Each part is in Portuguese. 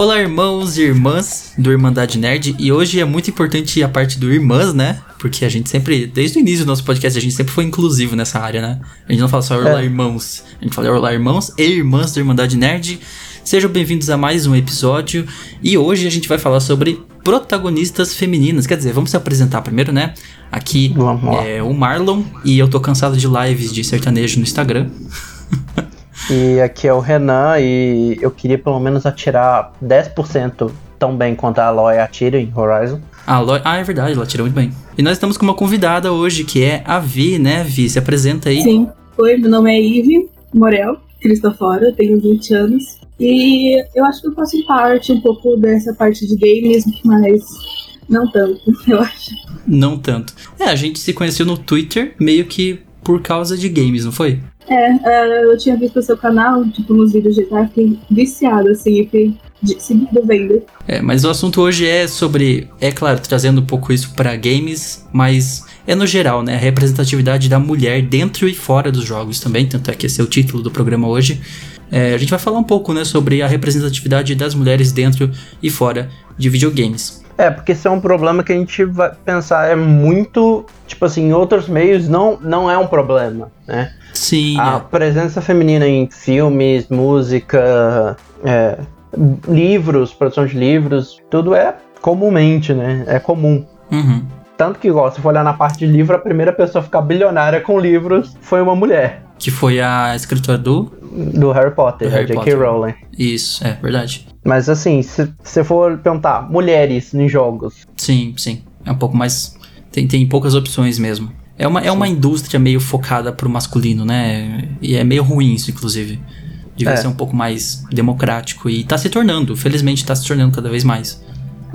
Olá, irmãos e irmãs do Irmandade Nerd. E hoje é muito importante a parte do irmãs, né? Porque a gente sempre, desde o início do nosso podcast, a gente sempre foi inclusivo nessa área, né? A gente não fala só olá, é. irmãos. A gente fala olá, irmãos e irmãs do Irmandade Nerd. Sejam bem-vindos a mais um episódio. E hoje a gente vai falar sobre protagonistas femininas. Quer dizer, vamos se apresentar primeiro, né? Aqui é o Marlon e eu tô cansado de lives de sertanejo no Instagram. E aqui é o Renan e eu queria pelo menos atirar 10% tão bem quanto a Aloy atira em Horizon. A Aloy, ah, é verdade, ela atira muito bem. E nós estamos com uma convidada hoje, que é a Vi, né, Vi? Se apresenta aí. Sim. Oi, meu nome é Ive Morel Cristofora, tenho 20 anos. E eu acho que eu faço parte um pouco dessa parte de games, mas não tanto, eu acho. Não tanto. É, a gente se conheceu no Twitter meio que por causa de games, não foi? É, é, eu tinha visto o seu canal, tipo, nos vídeos de GTA, fiquei viciada, assim, fiquei seguindo vendo. É, mas o assunto hoje é sobre, é claro, trazendo um pouco isso para games, mas é no geral, né? A representatividade da mulher dentro e fora dos jogos também, tanto é que esse é o título do programa hoje. É, a gente vai falar um pouco, né, sobre a representatividade das mulheres dentro e fora de videogames. É, porque isso é um problema que a gente vai pensar é muito, tipo assim, em outros meios não, não é um problema, né? Sim. A é. presença feminina em filmes, música, é, livros, produção de livros, tudo é comumente, né? É comum. Uhum. Tanto que, igual, se for olhar na parte de livro, a primeira pessoa a ficar bilionária com livros foi uma mulher. Que foi a escritora do? Do Harry Potter, a J.K. Rowling. Isso, é verdade. Mas assim, se você for perguntar, mulheres em jogos. Sim, sim. É um pouco mais. Tem, tem poucas opções mesmo. É uma, é uma indústria meio focada pro masculino, né? E é meio ruim isso, inclusive. Devia é. ser um pouco mais democrático. E tá se tornando, felizmente tá se tornando cada vez mais.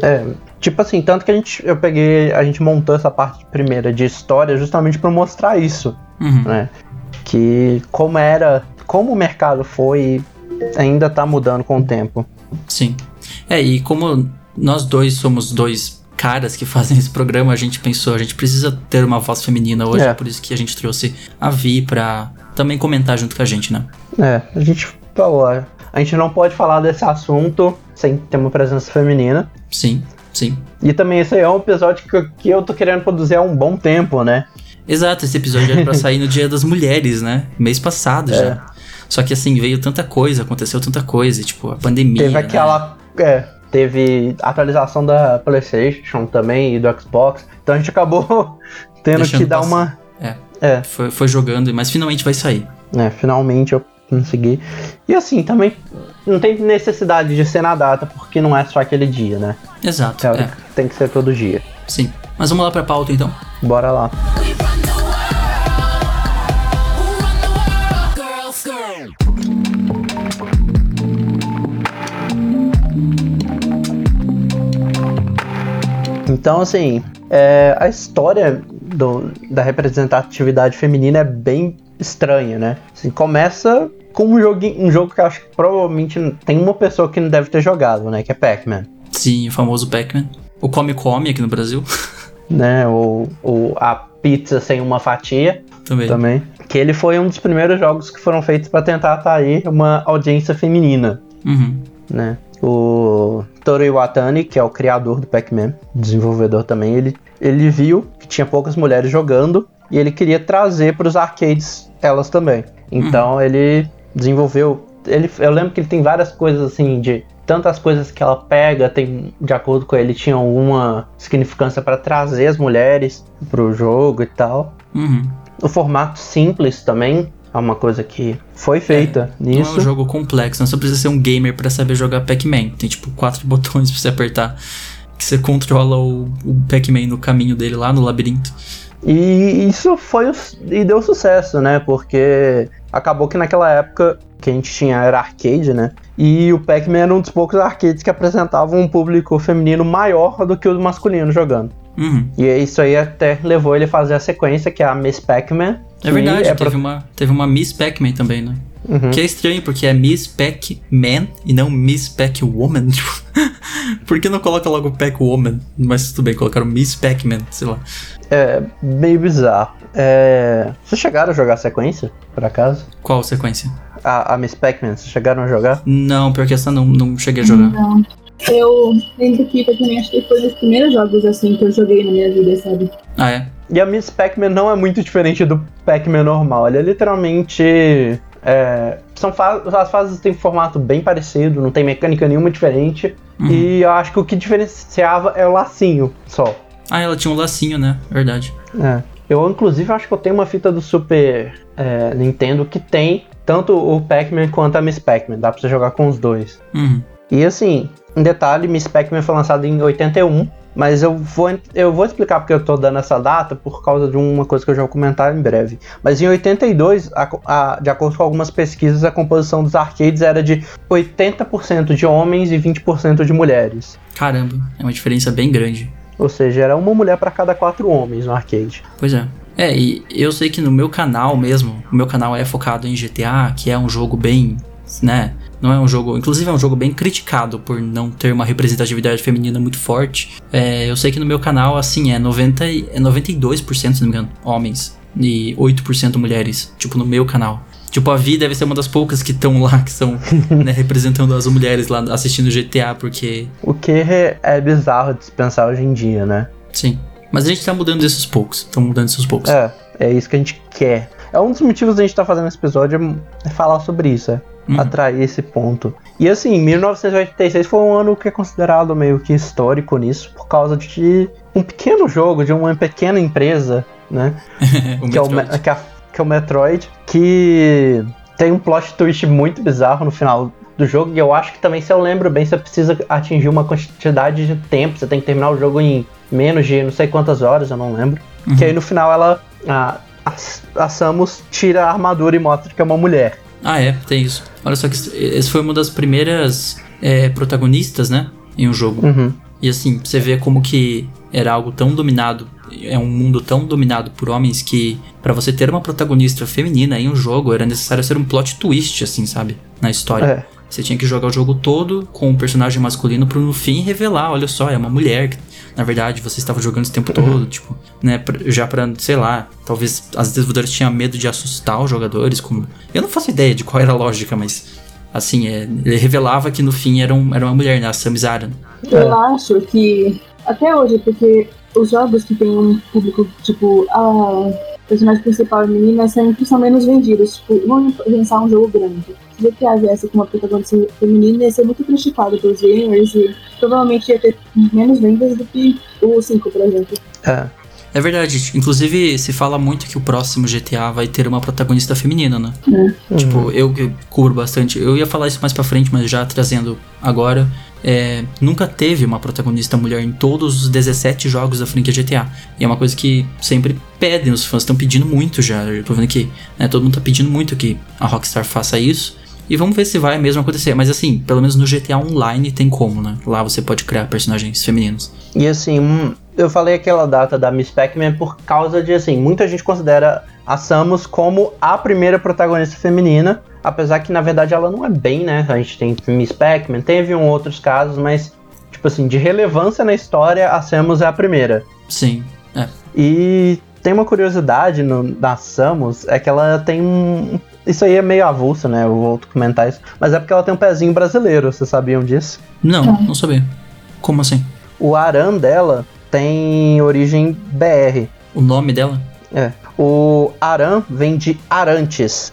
É, tipo assim, tanto que a gente, eu peguei, a gente montou essa parte primeira de história justamente para mostrar isso, uhum. né? Que como era, como o mercado foi, ainda tá mudando com o tempo. Sim. É, e como nós dois somos dois caras que fazem esse programa, a gente pensou, a gente precisa ter uma voz feminina hoje, é. por isso que a gente trouxe a Vi pra também comentar junto com a gente, né? É, a gente falou, a gente não pode falar desse assunto sem ter uma presença feminina. Sim, sim. E também esse aí é um episódio que, que eu tô querendo produzir há um bom tempo, né? Exato, esse episódio era pra sair no Dia das Mulheres, né? Mês passado é. já. Só que assim, veio tanta coisa, aconteceu tanta coisa, tipo, a pandemia. Teve aquela. Né? É, teve atualização da PlayStation também e do Xbox. Então a gente acabou tendo Deixando que dar passar. uma. É. é. Foi, foi jogando, mas finalmente vai sair. É, finalmente eu consegui. E assim, também não tem necessidade de ser na data, porque não é só aquele dia, né? Exato. É. Tem que ser todo dia. Sim. Mas vamos lá pra pauta então? Bora lá. Então, assim, é, a história do, da representatividade feminina é bem estranha, né? Assim, começa com um jogo, um jogo que eu acho que provavelmente tem uma pessoa que não deve ter jogado, né? Que é Pac-Man. Sim, o famoso Pac-Man. O Come Come aqui no Brasil. né? O, o, a pizza sem uma fatia. Também. Também. Que ele foi um dos primeiros jogos que foram feitos para tentar atrair uma audiência feminina. Uhum. Né? O Toru Iwatani, que é o criador do Pac-Man, desenvolvedor também, ele, ele viu que tinha poucas mulheres jogando e ele queria trazer para os arcades elas também. Então uhum. ele desenvolveu. Ele, eu lembro que ele tem várias coisas assim de tantas coisas que ela pega, tem de acordo com ele tinha alguma significância para trazer as mulheres para o jogo e tal. Uhum. O formato simples também é uma coisa que foi feita é, nisso. Não é um jogo complexo, não só precisa ser um gamer para saber jogar Pac-Man. Tem tipo quatro botões pra você apertar que você controla o, o Pac-Man no caminho dele lá no labirinto. E isso foi e deu sucesso, né? Porque acabou que naquela época que a gente tinha era arcade, né? E o Pac-Man era um dos poucos arcades que apresentavam um público feminino maior do que o masculino jogando. Uhum. E isso aí até levou ele a fazer a sequência, que é a Miss Pac-Man. É verdade, é teve, pra... uma, teve uma Miss Pac-Man também, né? Uhum. Que é estranho, porque é Miss Pac-Man e não Miss Pac-Woman. Tipo, por que não coloca logo Pac-Woman? Mas tudo bem, colocaram Miss Pac-Man, sei lá. É meio bizarro. É... Vocês chegaram a jogar a sequência, por acaso? Qual sequência? A, a Miss Pac-Man, vocês chegaram a jogar? Não, pior que essa não, não cheguei a jogar. Não. Eu lembro que também acho que foi um dos primeiros jogos assim que eu joguei na minha vida, sabe? Ah, é? E a Miss Pac-Man não é muito diferente do Pac-Man normal. Ele é literalmente. é, são fa as fases têm formato bem parecido, não tem mecânica nenhuma diferente. Uhum. E eu acho que o que diferenciava é o lacinho só. Ah, ela tinha um lacinho, né? Verdade. É. Eu, inclusive, acho que eu tenho uma fita do Super é, Nintendo que tem tanto o Pac-Man quanto a Miss Pac-Man. Dá pra você jogar com os dois. Uhum. E assim, um detalhe, Miss Pac-Man foi lançado em 81, mas eu vou, eu vou explicar porque eu tô dando essa data por causa de uma coisa que eu já vou comentar em breve. Mas em 82, a, a, de acordo com algumas pesquisas, a composição dos arcades era de 80% de homens e 20% de mulheres. Caramba, é uma diferença bem grande. Ou seja, era uma mulher para cada quatro homens no arcade. Pois é. É, e eu sei que no meu canal mesmo, o meu canal é focado em GTA, que é um jogo bem, né? Não é um jogo, inclusive é um jogo bem criticado por não ter uma representatividade feminina muito forte. É, eu sei que no meu canal, assim, é, 90, e- é 92%, se não me engano, homens e 8% mulheres, tipo, no meu canal. Tipo, a Vi deve ser uma das poucas que estão lá, que são, né, representando as mulheres lá assistindo GTA, porque, O que é bizarro de se pensar hoje em dia, né? sim. Mas a gente tá mudando isso aos poucos, estamos mudando isso aos poucos. É, é isso que a gente quer. É um dos motivos da gente estar fazendo esse episódio é falar sobre isso, é Uhum. atrair esse ponto. E assim, 1986 foi um ano que é considerado meio que histórico nisso, por causa de um pequeno jogo, de uma pequena empresa, né? o que, é o, que, é, que é o Metroid, que tem um plot twist muito bizarro no final do jogo, e eu acho que também, se eu lembro bem, você precisa atingir uma quantidade de tempo, você tem que terminar o jogo em menos de não sei quantas horas, eu não lembro. Uhum. Que aí no final ela. A, a, Samus tira a armadura e mostra que é uma mulher. Ah, é, tem isso. Olha só que esse foi uma das primeiras é, protagonistas, né? Em um jogo. Uhum. E assim, você vê como que era algo tão dominado, é um mundo tão dominado por homens que pra você ter uma protagonista feminina em um jogo era necessário ser um plot twist, assim, sabe? Na história. É. Você tinha que jogar o jogo todo com um personagem masculino pro no fim revelar, olha só, é uma mulher que na verdade você estava jogando esse tempo todo, tipo, né, pra- já pra, sei lá, talvez as desenvolvedoras tinham medo de assustar os jogadores, como eu não faço ideia de qual era a lógica, mas assim, é, ele revelava que no fim era, um, era uma mulher, né, a Samus Aran. Eu acho que até hoje, porque os jogos que tem um público, tipo, a personagem principal é menina sempre são menos vendidos. Tipo, vamos pensar um jogo grande. Se GTA viesse com uma protagonista feminina, ia ser muito criticado pelos gamers e provavelmente ia ter menos vendas do que o 5, por exemplo. É. É verdade, inclusive se fala muito que o próximo GTA vai ter uma protagonista feminina, né? Tipo, eu que cubro bastante. Eu ia falar isso mais pra frente, mas já trazendo agora. É, nunca teve uma protagonista mulher em todos os 17 jogos da franquia GTA. E é uma coisa que sempre pedem, os fãs estão pedindo muito já. Eu tô vendo que né, todo mundo tá pedindo muito que a Rockstar faça isso. E vamos ver se vai mesmo acontecer. Mas assim, pelo menos no GTA Online tem como, né? Lá você pode criar personagens femininos. E assim, eu falei aquela data da Miss Pac-Man por causa de, assim, muita gente considera a Samus como a primeira protagonista feminina, apesar que na verdade ela não é bem, né? A gente tem Miss Pac-Man, teve um outros casos, mas, tipo assim, de relevância na história, a Samus é a primeira. Sim, é. E tem uma curiosidade no, da Samus, é que ela tem um. Isso aí é meio avulso, né? Eu vou comentar isso. Mas é porque ela tem um pezinho brasileiro, vocês sabiam disso? Não, não sabia. Como assim? O Aran dela tem origem BR. O nome dela? É. O Aran vem de Arantes.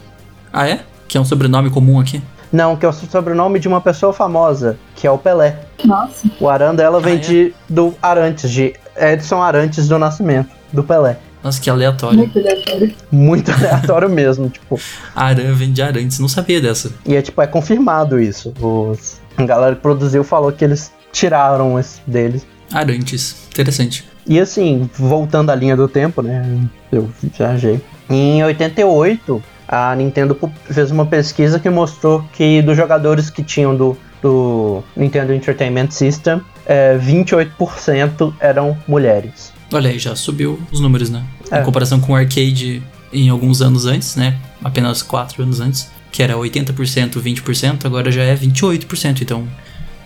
Ah, é? Que é um sobrenome comum aqui? Não, que é o sobrenome de uma pessoa famosa, que é o Pelé. Nossa, O Aran dela vem Ah, é? de do Arantes, de Edson Arantes do Nascimento, do Pelé. Nossa, que aleatório. muito aleatório. Muito aleatório mesmo, tipo. Aran vem de Arantes, não sabia dessa. E é tipo, é confirmado isso. Os, a galera que produziu falou que eles tiraram esse deles. Arantes, interessante. E assim, voltando à linha do tempo, né? Eu viajei. Em 88, a Nintendo fez uma pesquisa que mostrou que dos jogadores que tinham do, do Nintendo Entertainment System, é, 28% eram mulheres. Olha aí, já subiu os números, né? É. Em comparação com o arcade em alguns anos antes, né? Apenas 4 anos antes, que era 80%, 20%, agora já é 28%, então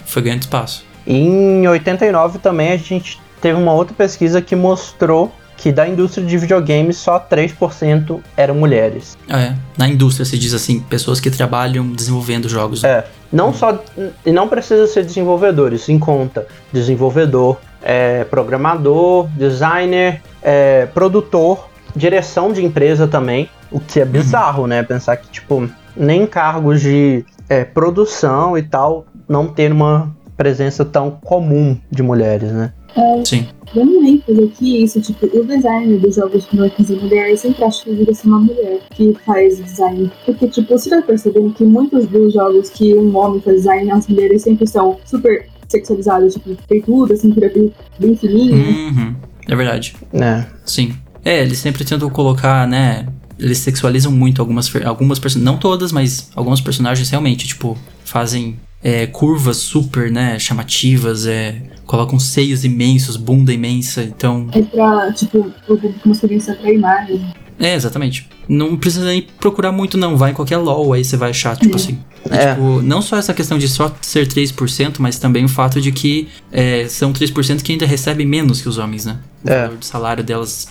foi ganhando espaço. Em 89 também a gente teve uma outra pesquisa que mostrou que da indústria de videogames só 3% eram mulheres. É, na indústria se diz assim, pessoas que trabalham desenvolvendo jogos. É, não só. E não precisa ser desenvolvedores, em conta desenvolvedor, é, programador, designer, é, produtor, direção de empresa também. O que é bizarro, né? Pensar que, tipo, nem cargos de é, produção e tal não ter uma presença tão comum de mulheres, né? É, Sim. dando um ênfase aqui, isso, tipo, o design dos jogos com marcas e mulher, eu sempre acho que deveria ser uma mulher que faz design. Porque, tipo, você vai percebendo que muitos dos jogos que um homem faz design, as mulheres sempre são super sexualizadas, tipo, peitudas, cintura bem, bem fininha. Uhum. É verdade. É. Sim. É, eles sempre tentam colocar, né? Eles sexualizam muito algumas, algumas personagens. Não todas, mas alguns personagens realmente, tipo, fazem é, curvas super, né? Chamativas, é, colocam seios imensos, bunda imensa. Então, É pra, tipo, o público masculino se atrair mais. é, exatamente. Não precisa nem procurar muito, não. Vai em qualquer LOL, aí você vai achar, tipo É. assim. É. Tipo, não só essa questão de só ser 3%, mas também o fato de que é, são 3% que ainda recebem menos que os homens, né? O É. valor de salário delas,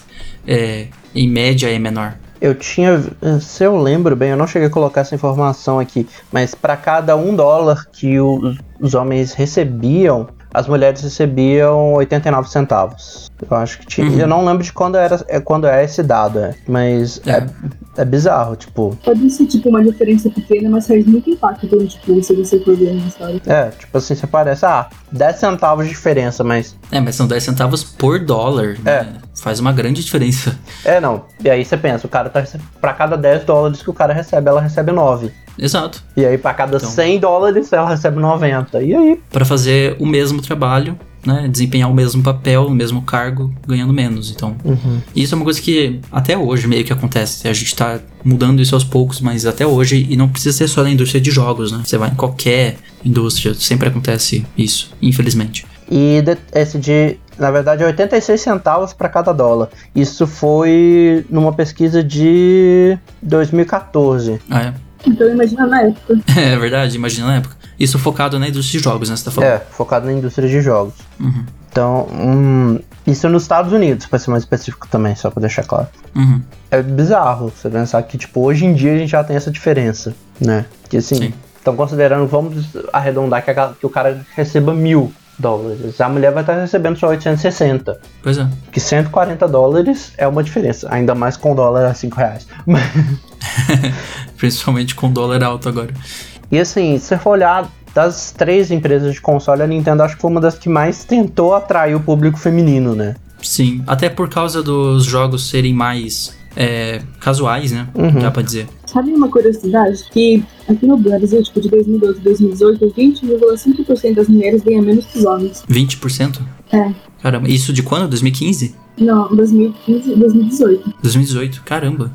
é, em média, é menor. Eu tinha, se eu lembro bem, eu não cheguei a colocar essa informação aqui, mas para cada um dólar que o- os homens recebiam, as mulheres recebiam 89 centavos. Eu acho que tinha. Uhum. Eu não lembro de quando era é, quando é esse dado, é, mas É. é. é bizarro, tipo. Pode ser, tipo, uma diferença pequena, mas faz muito impacto, tipo, se você for ver na história. É, tipo assim, você parece, ah, 10 centavos de diferença, mas. É, mas são 10 centavos por dólar, né? Faz uma grande diferença. É, não. E aí você pensa, o cara tá recebendo. Pra cada 10 dólares que o cara recebe, ela recebe 9. Exato. E aí, pra cada Então. 100 dólares, ela recebe 90. E aí? Pra fazer o mesmo trabalho, né? Desempenhar o mesmo papel, o mesmo cargo, ganhando menos. Então, Uhum. isso é uma coisa que até hoje meio que acontece. A gente tá mudando isso aos poucos, mas até hoje, e não precisa ser só na indústria de jogos, né? Você vai em qualquer indústria, sempre acontece isso, infelizmente. E de- esse de, na verdade, é 86 centavos para cada dólar. Isso foi numa pesquisa de 2014. Ah, é? Então, imagina na época. É verdade, imagina na época. Isso focado na indústria de jogos, né? Você tá falando. É, focado na indústria de jogos. Uhum. Então, hum, isso nos Estados Unidos, para ser mais específico também, só para deixar claro. Uhum. É bizarro você pensar que, tipo, hoje em dia a gente já tem essa diferença, né? Que assim, Sim. estão considerando, vamos arredondar que, a- que o cara receba mil dólares. A mulher vai estar recebendo só 860. Pois é. Que 140 dólares é uma diferença, ainda mais com o dólar a 5 reais. Principalmente com dólar alto agora. e assim, se você for olhar das três empresas de console, a Nintendo acho que foi uma das que mais tentou atrair o público feminino, né? Sim, até por causa dos jogos serem mais é, casuais, né? Uhum. Dá pra dizer. Sabe uma curiosidade? Que aqui no Brasil, tipo, de 2012 a 2018, 20,5% das mulheres ganham menos que os homens. 20%? É. Caramba, isso de quando? 2015? Não, 2015 2018. 2018? Caramba.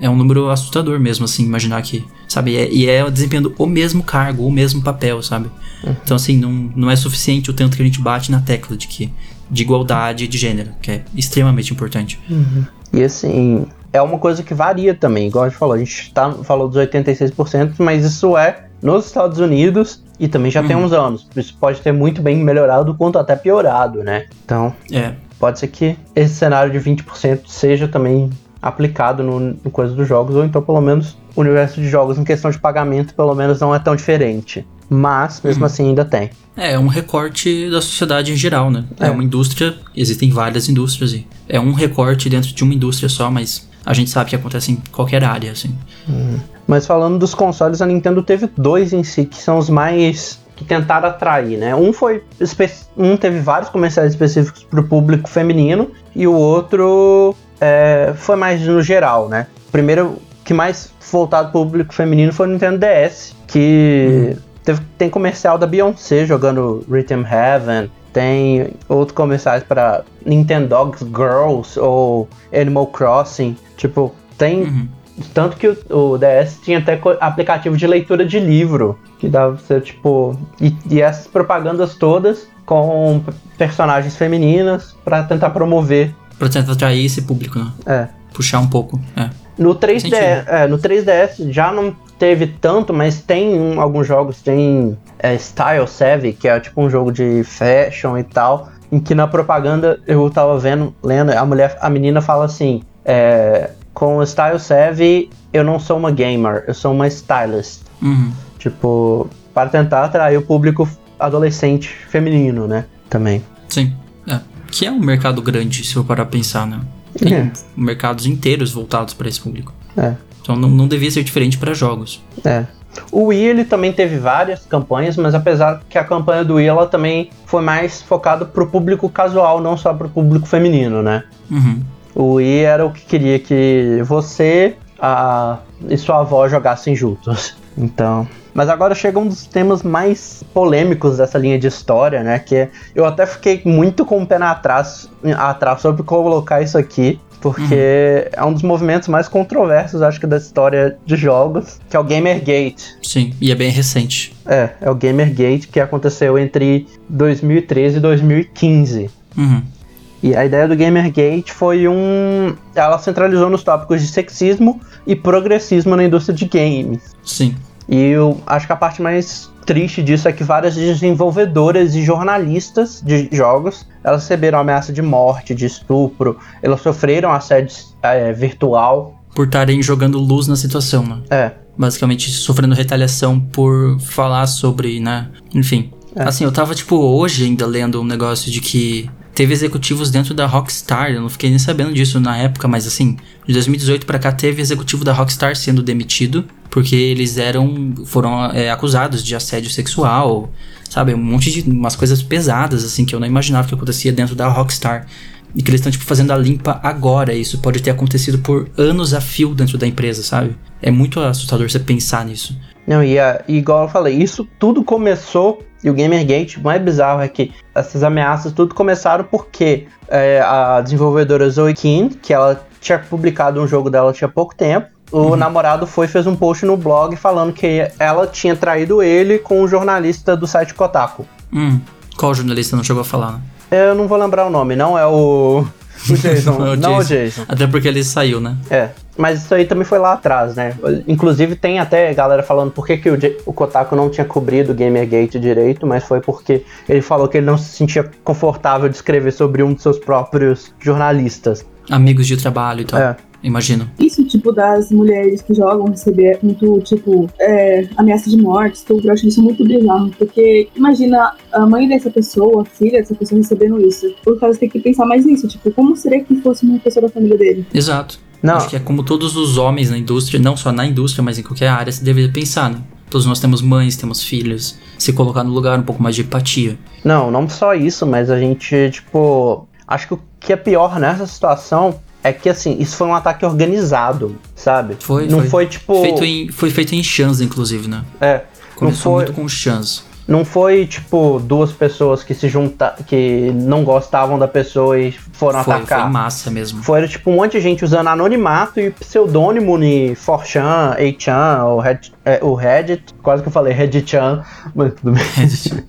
É um número assustador mesmo, assim, imaginar que. Sabe? É- e é desempenhando o mesmo cargo, o mesmo papel, sabe? Então, assim, não, não é suficiente o tanto que a gente bate na tecla de que. De igualdade de gênero, que é extremamente importante. E assim, é uma coisa que varia também, igual a gente falou, a gente tá, falou dos 86%, mas isso é nos Estados Unidos e também já tem Uhum. uns anos. Isso pode ter muito bem melhorado, quanto até piorado, né? Então, É. pode ser que esse cenário de 20% seja também aplicado no, no coisa dos jogos, ou então pelo menos o universo de jogos em questão de pagamento, pelo menos não é tão diferente. Mas, mesmo Uhum. assim, ainda tem. É, é um recorte da sociedade em geral, né? É. É. uma indústria, existem várias indústrias e é um recorte dentro de uma indústria só, mas a gente sabe que acontece em qualquer área, assim. Mas falando dos consoles, a Nintendo teve dois em si, que são os mais que tentaram atrair, né? Um foi um teve vários comerciais específicos para o público feminino e o outro é, foi mais no geral, né? Primeiro que mais voltado para público feminino foi o Nintendo DS, que teve- tem comercial da Beyoncé jogando Rhythm Heaven, tem outros comerciais para Nintendogs Girls ou Animal Crossing, tipo tem Uhum. tanto que o, o DS tinha até aplicativo de leitura de livro, que dava pra ser tipo. E, e essas propagandas todas com personagens femininas pra tentar promover. Pra tentar atrair esse público, né? É. Puxar um pouco, é. No 3DS, Sentido. é, no 3DS já não teve tanto, mas tem um- alguns jogos, tem é, Style Savvy, que é tipo um jogo de fashion e tal, em que na propaganda eu tava vendo, lendo, a mulher, a menina fala assim, é, com o Style Savvy, eu não sou uma gamer, eu sou uma stylist. Uhum. Tipo, para tentar atrair o público adolescente feminino, né? Também. Sim. Que é um mercado grande, se eu parar pra pensar, né? Tem É. mercados inteiros voltados para esse público. É. Então não, não devia ser diferente para jogos. É. O Wii ele também teve várias campanhas, mas apesar que a campanha do Wii ela também foi mais focada pro público casual, não só pro público feminino, né? Uhum. O Wii era o que queria que você a, e sua avó jogassem juntos. Então. Mas agora chega um dos temas mais polêmicos dessa linha de história, né? Que é- eu até fiquei muito com o pé na atrás, atrás sobre colocar isso aqui. Porque é um dos movimentos mais controversos, acho que, da história de jogos, que é o Gamergate. Sim, e é bem recente. É, é o Gamergate que aconteceu entre 2013 e 2015. Uhum. E a ideia do Gamergate foi um. Ela centralizou nos tópicos de sexismo e progressismo na indústria de games. Sim. E eu acho que a parte mais triste disso é que várias desenvolvedoras e jornalistas de jogos elas receberam ameaça de morte, de estupro, elas sofreram assédio é, virtual. Por estarem jogando luz na situação, né? É, Basicamente sofrendo retaliação por falar sobre, né? Enfim. É. Assim, eu tava, tipo, hoje ainda lendo um negócio de que teve executivos dentro da Rockstar. Eu não fiquei nem sabendo disso na época, mas assim, de 2018 pra cá teve executivo da Rockstar sendo demitido porque eles eram foram é, acusados de assédio sexual, sabe? Um monte de umas coisas pesadas assim que eu não imaginava que acontecia dentro da Rockstar. E que eles estão tipo fazendo a limpa agora. Isso pode ter acontecido por anos a fio dentro da empresa, sabe? É muito assustador você pensar nisso. Não, e, a- igual eu falei, isso tudo começou, e o Gamergate, o mais bizarro é que essas ameaças tudo começaram porque é, a desenvolvedora Zoe King, que ela tinha publicado um jogo dela tinha pouco tempo, o namorado foi e fez um post no blog falando que ela tinha traído ele com um jornalista do site Kotaku. Hum, qual jornalista não chegou a falar, né? Eu não vou lembrar o nome, não é o, o Jason, Não o não é o Jason. Jason. Até porque ele saiu, né? É, mas isso aí também foi lá atrás, né? Inclusive tem até galera falando por que, que o, J- o Kotaku não tinha cobrido o Gamergate direito, mas foi porque ele falou que ele não se sentia confortável de escrever sobre um de seus próprios jornalistas. Amigos de trabalho e tal. É. Imagino. Isso, tipo, das mulheres que jogam receber muito, tipo, é, ameaça de morte, estupro, eu acho isso muito bizarro. Porque imagina a mãe dessa pessoa, a filha dessa pessoa recebendo isso. Por causa tem que pensar mais nisso, tipo, como seria que fosse uma pessoa da família dele? Exato. Não, Acho que é como todos os homens na indústria, não só na indústria, mas em qualquer área, se deveria pensar, né? Todos nós temos mães, temos filhos. Se colocar no lugar um pouco mais de empatia. não, não só isso, mas a gente, tipo. Acho que o que é pior nessa situação é que, assim, isso foi um ataque organizado, sabe? Foi, Não foi. foi, tipo. Feito em, foi feito em chans, inclusive, né? É. Começou foi, muito com chans. não foi, tipo, duas pessoas que se juntaram. que não gostavam da pessoa e foram Foi, atacar. foi massa mesmo. Foi tipo um monte de gente usando anonimato e pseudônimo ni 4chan, 8chan, ou Red, é, o Reddit, quase que eu falei Reddit-chan, mas tudo bem.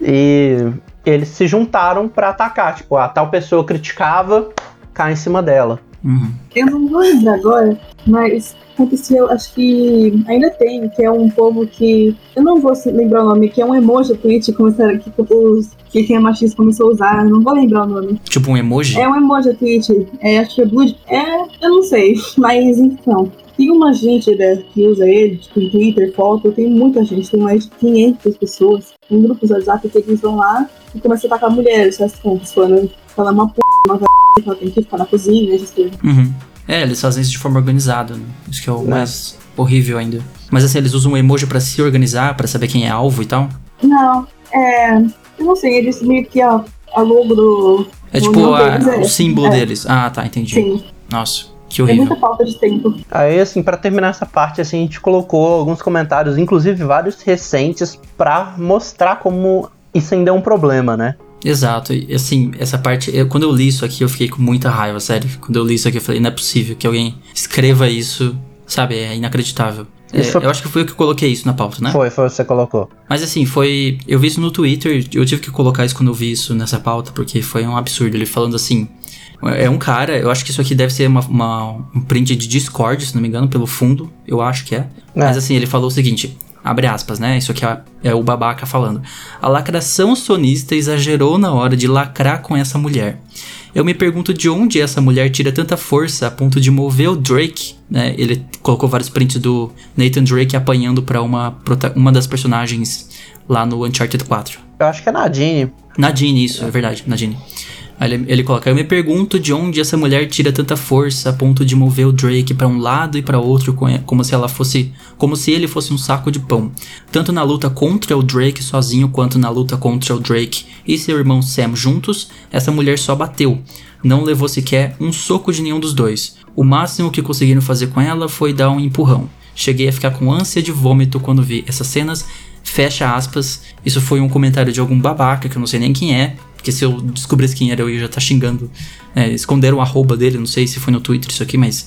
E eles se juntaram pra atacar, tipo, a tal pessoa criticava, cai em cima dela. Uhum. Eu não vou lembrar agora, mas aconteceu, acho que ainda tem, que é um povo que. Eu não vou lembrar o nome, que é um emoji tweet começaram, que, os, que quem é machista começou a usar, não vou lembrar o nome. Tipo um emoji? É um emoji tweet, é, acho que é Blue. É, eu não sei, mas então. Tem uma gente né, que usa ele, tipo, em Twitter, foto, tem muita gente, tem mais de 500 pessoas em grupos de WhatsApp que eles vão lá e começam a atacar mulheres, essas contas, falando é uma p, uma ela tem que ficar na cozinha, essas coisas. Uhum. É, eles fazem isso de forma organizada, né? Isso que é o Né. mais horrível ainda. Mas assim, eles usam o emoji pra se organizar, pra saber quem é alvo e tal. Não, é. Eu não sei, eles meio que a, a logo do. É tipo a- deles é- o símbolo é, deles. Ah, tá, entendi. Sim, Nossa, que é horrível. muita falta de tempo. Aí, assim, pra terminar essa parte, assim, a gente colocou alguns comentários, inclusive vários recentes, pra mostrar como isso ainda é um problema, né? Exato, e assim, essa parte, eu- quando eu li isso aqui, eu fiquei com muita raiva, sério. Quando eu li isso aqui, eu falei, não é possível que alguém escreva isso, sabe? É inacreditável. É, Isso- Eu acho que foi eu que coloquei isso na pauta, né? Foi, foi você colocou. Mas assim, foi. Eu vi isso no Twitter, eu tive que colocar isso quando eu vi isso nessa pauta, porque foi um absurdo. Ele falando assim. É um cara, eu acho que isso aqui deve ser uma, uma- um print de Discord, se não me engano, pelo fundo, eu acho que é. Mas assim, ele falou o seguinte: Abre aspas, né? Isso aqui é, é o babaca falando. A lacração sonista exagerou na hora de lacrar com essa mulher. Eu me pergunto de onde essa mulher tira tanta força a ponto de mover o Drake, né? Ele colocou vários prints do Nathan Drake apanhando para uma, uma das personagens lá no Uncharted 4. Eu acho que é Nadine. Nadine, isso, é, é verdade, Nadine. Aí ele, ele coloca: Eu me pergunto de onde essa mulher tira tanta força a ponto de mover o Drake para um lado e para outro, como se ela fosse, como se ele fosse um saco de pão. Tanto na luta contra o Drake sozinho quanto na luta contra o Drake e seu irmão Sam juntos, essa mulher só bateu. Não levou sequer um soco de nenhum dos dois. O máximo que conseguiram fazer com ela foi dar um empurrão. Cheguei a ficar com ânsia de vômito quando vi essas cenas. Fecha aspas. Isso foi um comentário de algum babaca que eu não sei nem quem é, porque se eu descobrisse quem era, eu ia já estar tá xingando. É, esconderam o arroba dele, não sei se foi no Twitter isso aqui, mas.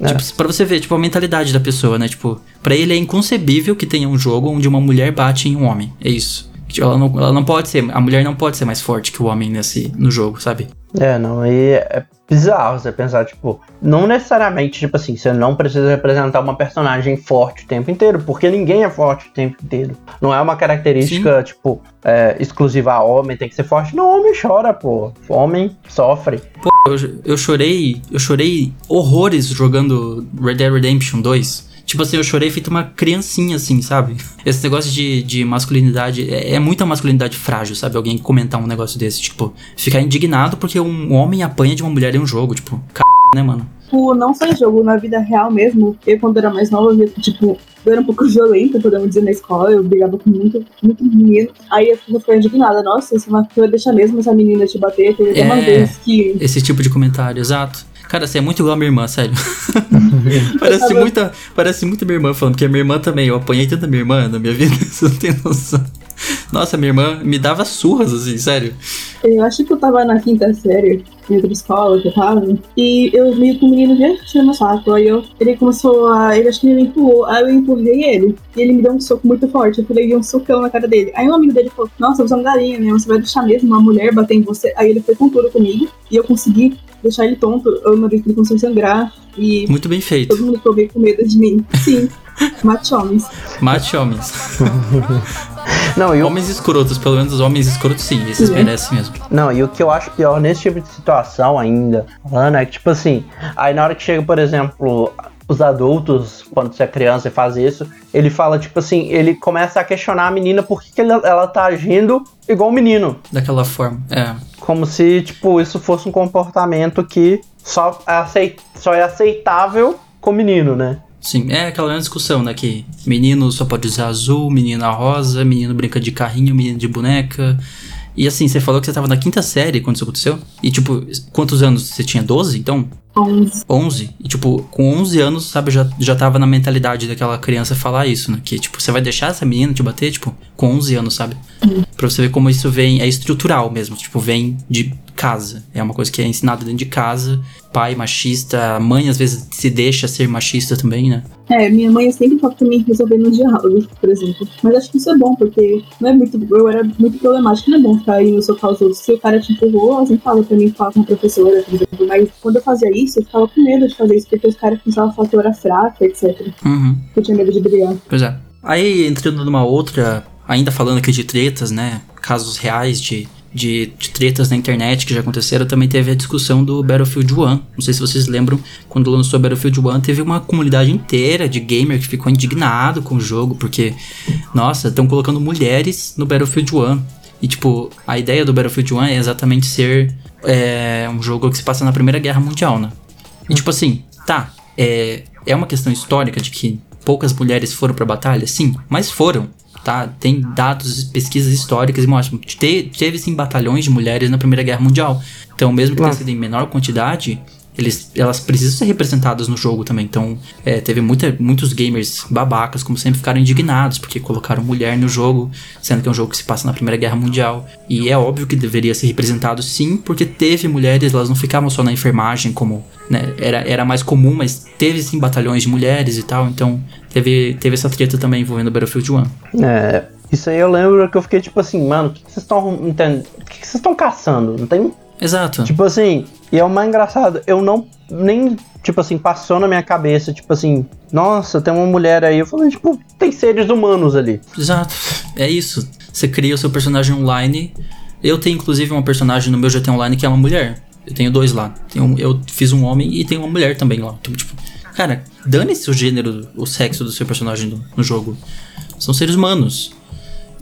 É. Tipo, pra você ver, tipo, a mentalidade da pessoa, né? Tipo, pra ele é inconcebível que tenha um jogo onde uma mulher bate em um homem. É isso. Ela não, ela não pode ser. A mulher não pode ser mais forte que o homem nesse, no jogo, sabe? É, não, e é bizarro você pensar, tipo, não necessariamente, tipo assim, você não precisa representar uma personagem forte o tempo inteiro, porque ninguém é forte o tempo inteiro. Não é uma característica, Sim. tipo, é, exclusiva a homem, tem que ser forte. Não, homem chora, pô. Homem sofre. Pô, eu, eu chorei, eu chorei horrores jogando Red Dead Redemption 2. Tipo assim, eu chorei feito uma criancinha, assim, sabe? Esse negócio de, de masculinidade é, é muita masculinidade frágil, sabe? Alguém comentar um negócio desse, tipo, ficar indignado porque um homem apanha de uma mulher em um jogo, tipo, c... né, mano? Tipo, não só em jogo, na vida real mesmo. Eu, quando era mais nova, eu, tipo, eu era um pouco violenta, podemos dizer, na escola. Eu brigava com muito, muito menino. Aí eu fiquei indignada. Nossa, você vai deixar mesmo essa menina te bater? Teve é, uma vez que... Esse tipo de comentário, exato. Cara, você é muito igual a minha irmã, sério. parece, muita, parece muito minha irmã falando, porque a minha irmã também, eu apanhei tanta minha irmã na minha vida, você não tem noção. Nossa, minha irmã me dava surras, assim, sério. Eu acho que eu tava na quinta série, em outra escola que eu tava, e eu meio com o menino já tinha meu saco. Aí eu, ele começou a. Ele acho que ele me empurrou, aí eu empurrei ele. E ele me deu um soco muito forte. Eu falei, um socão na cara dele. Aí um amigo dele falou: Nossa, você é um galinha, né? Você vai deixar mesmo uma mulher bater em você. Aí ele foi com tudo comigo, e eu consegui deixar ele tonto. Eu mandei que ele começou a sangrar. E Muito bem feito. Todo mundo ficou meio com medo de mim. Sim. Mate homens. Mate homens. Não, eu... Homens escrotos, pelo menos os homens escrotos sim, esses sim. merecem mesmo. Não, e o que eu acho pior nesse tipo de situação ainda, Ana, é que tipo assim, aí na hora que chega, por exemplo, os adultos, quando você é criança e faz isso, ele fala, tipo assim, ele começa a questionar a menina por que, que ela, ela tá agindo igual o menino. Daquela forma, é. Como se, tipo, isso fosse um comportamento que só é, aceit só é aceitável com o menino, né? Sim, é aquela discussão, né? Que menino só pode usar azul, menina rosa, menino brinca de carrinho, menino de boneca. E assim, você falou que você tava na quinta série quando isso aconteceu? E tipo, quantos anos? Você tinha 12, então? 11. 11. E tipo, com 11 anos, sabe, já, já tava na mentalidade daquela criança falar isso, né? Que tipo, você vai deixar essa menina te bater, tipo, com 11 anos, sabe? Uhum. Pra você ver como isso vem, é estrutural mesmo, tipo, vem de casa. É uma coisa que é ensinada dentro de casa. Pai machista, mãe às vezes se deixa ser machista também, né? É, minha mãe sempre fala também resolvendo diálogo, por exemplo. Mas acho que isso é bom, porque não é muito. Eu era muito problemático, não é bom ficar aí no socar os outros. Se o cara te empurrou, assim fala pra mim falar com a professora, por exemplo. Mas quando eu fazia isso, eu ficava com medo de fazer isso, porque os caras falar que eu era fraca, etc. Uhum. Eu tinha medo de brigar. Pois é. Aí, entrando numa outra, ainda falando aqui de tretas, né? Casos reais de de, de, tretas na internet que já aconteceram, também teve a discussão do Battlefield 1. Não sei se vocês lembram, quando lançou Battlefield 1, teve uma comunidade inteira de gamer que ficou indignado com o jogo, porque, nossa, estão colocando mulheres no Battlefield 1. E, tipo, a ideia do Battlefield 1 é exatamente ser é, um jogo que se passa na Primeira Guerra Mundial, né? E, tipo assim, tá, é, é uma questão histórica de que poucas mulheres foram pra batalha? Sim, mas foram tá? Tem dados, pesquisas históricas e mostram que teve sim batalhões de mulheres na Primeira Guerra Mundial. Então, mesmo que tenha sido em menor quantidade, eles, elas precisam ser representadas no jogo também. Então, é, teve muita, muitos gamers babacas, como sempre, ficaram indignados porque colocaram mulher no jogo, sendo que é um jogo que se passa na Primeira Guerra Mundial. E é óbvio que deveria ser representado sim, porque teve mulheres, elas não ficavam só na enfermagem, como né, era, era mais comum, mas teve sim batalhões de mulheres e tal. Então, teve, teve essa treta também envolvendo Battlefield 1. É. Isso aí eu lembro que eu fiquei tipo assim, mano, o que vocês estão. O que vocês estão caçando? Não tem Exato. Tipo assim, e é o mais engraçado, eu não nem, tipo assim, passou na minha cabeça, tipo assim, nossa, tem uma mulher aí. Eu falei, tipo, tem seres humanos ali. Exato. É isso. Você cria o seu personagem online. Eu tenho, inclusive, uma personagem no meu GT Online que é uma mulher. Eu tenho dois lá. Tenho, eu fiz um homem e tenho uma mulher também lá. Então, tipo, cara, dane-se o gênero, o sexo do seu personagem no, no jogo. São seres humanos.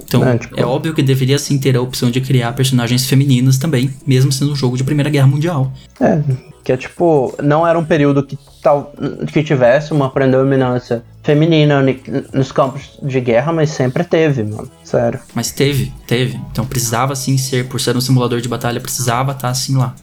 Então, É, tipo- é óbvio que deveria sim ter a opção de criar personagens femininas também, mesmo sendo um jogo de Primeira Guerra Mundial. É, que é tipo, não era um período que, tal, que tivesse uma predominância feminina ni- nos campos de guerra, mas sempre teve, mano. Sério. Mas teve, teve. Então precisava sim ser, por ser um simulador de batalha, precisava estar assim lá.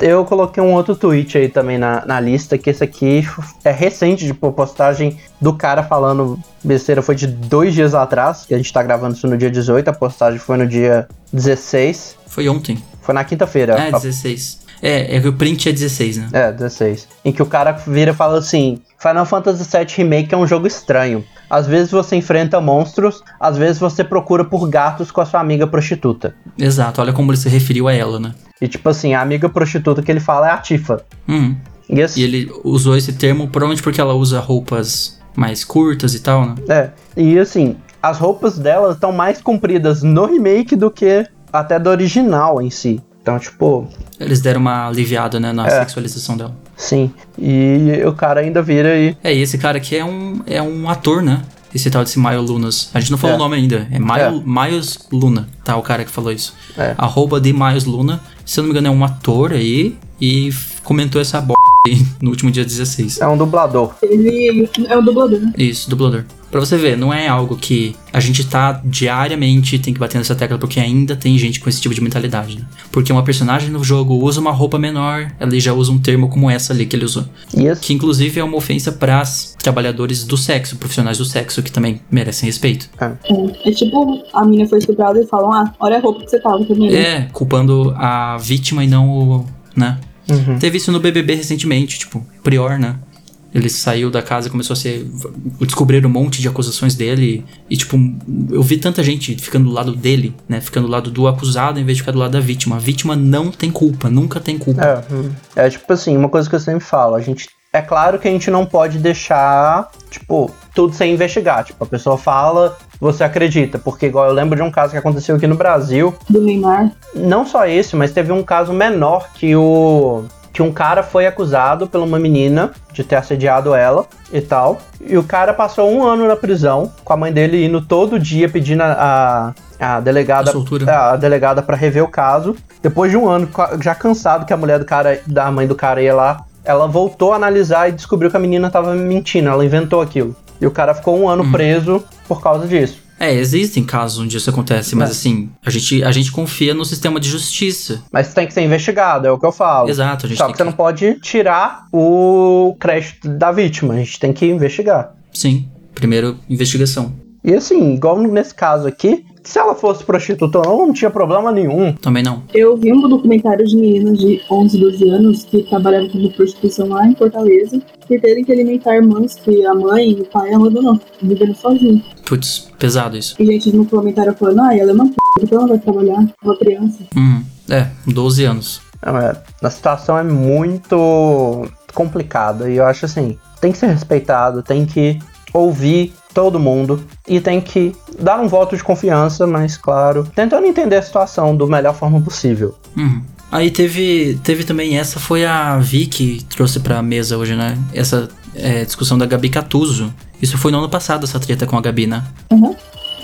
Eu coloquei um outro tweet aí também na, na lista, que esse aqui é recente, tipo, postagem do cara falando besteira, foi de dois dias atrás, que a gente tá gravando isso no dia 18, a postagem foi no dia 16, Foi ontem. foi na quinta-feira. É, A- 16. É, é que o print é 16, né? É, 16. Em que o cara vira e fala assim: Final Fantasy VII Remake é um jogo estranho. Às vezes você enfrenta monstros, às vezes você procura por gatos com a sua amiga prostituta. Exato, olha como ele se referiu a ela, né? E tipo assim, a amiga prostituta que ele fala é a Tifa. Uhum. E assim, E ele usou esse termo provavelmente porque ela usa roupas mais curtas e tal, né? é, e assim, as roupas dela estão mais compridas no remake do que até do original em si. Então, tipo, Eles deram uma aliviada, né, na É. sexualização dela. sim. E o cara ainda vira e. É, e esse cara aqui é um, é um ator, né? Esse tal desse Miles Lunas. A gente não falou É. o nome ainda. É Miles, Miles Luna, tá? O cara que falou isso. É. Arroba de Miles Luna. Se eu não me engano, é um ator aí. E comentou essa b aí no último dia 16. É um dublador. Ele é um dublador, né? Isso, dublador. Pra você ver, não é algo que a gente tá diariamente tem que bater nessa tecla porque ainda tem gente com esse tipo de mentalidade, né? Porque uma personagem no jogo usa uma roupa menor, ela já usa um termo como essa ali que ele usou. Assim, Que inclusive é uma ofensa pras trabalhadores do sexo, profissionais do sexo, que também merecem respeito. É, é tipo, a mina foi estuprada e falam, ah, olha a roupa que você tava também. É, culpando a vítima e não o. né? Uhum. Teve isso no BBB recentemente, tipo, Prior, né? Ele saiu da casa e começou a ser. Descobriram um monte de acusações dele. E, tipo, eu vi tanta gente ficando do lado dele, né? Ficando do lado do acusado em vez de ficar do lado da vítima. A vítima não tem culpa, nunca tem culpa. É, hum. é tipo assim, uma coisa que eu sempre falo, a gente. É claro que a gente não pode deixar, tipo, tudo sem investigar. Tipo, a pessoa fala, você acredita. Porque, igual eu lembro de um caso que aconteceu aqui no Brasil. Do Neymar. Não só esse, mas teve um caso menor que o. Que um cara foi acusado por uma menina de ter assediado ela e tal. E o cara passou um ano na prisão, com a mãe dele indo todo dia pedindo a, a, a delegada A a delegada para rever o caso. Depois de um ano, já cansado que a mulher do cara, da mãe do cara ia lá, ela voltou a analisar e descobriu que a menina tava mentindo, ela inventou aquilo. E o cara ficou um ano Uhum. preso por causa disso. É, existem casos onde isso acontece, mas É. assim, a gente, a gente confia no sistema de justiça. Mas tem que ser investigado, é o que eu falo. Exato, a gente Só tem que você não pode tirar o crédito da vítima, a gente tem que investigar. Sim, primeiro, investigação. E assim, igual nesse caso aqui, se ela fosse prostituta ou não, não tinha problema nenhum. Também não. Eu vi um documentário de meninas de 11, 12 anos que trabalhavam com prostituição lá em Fortaleza que terem que alimentar irmãs que a mãe e o pai abandonou, vivendo sozinho. Putz, pesado isso. E gente no comentário falando, ah, ela é uma p, então ela vai trabalhar, uma criança. Hum, é, 12 anos. É, a situação é muito complicada e eu acho assim, tem que ser respeitado, tem que ouvir todo mundo e tem que dar um voto de confiança, mas claro, tentando entender a situação da melhor forma possível. Uhum. Aí teve, teve também, essa foi a Vi que trouxe pra mesa hoje, né? Essa é, discussão da Gabi Catuso. Isso foi no ano passado, essa treta com a Gabi, né?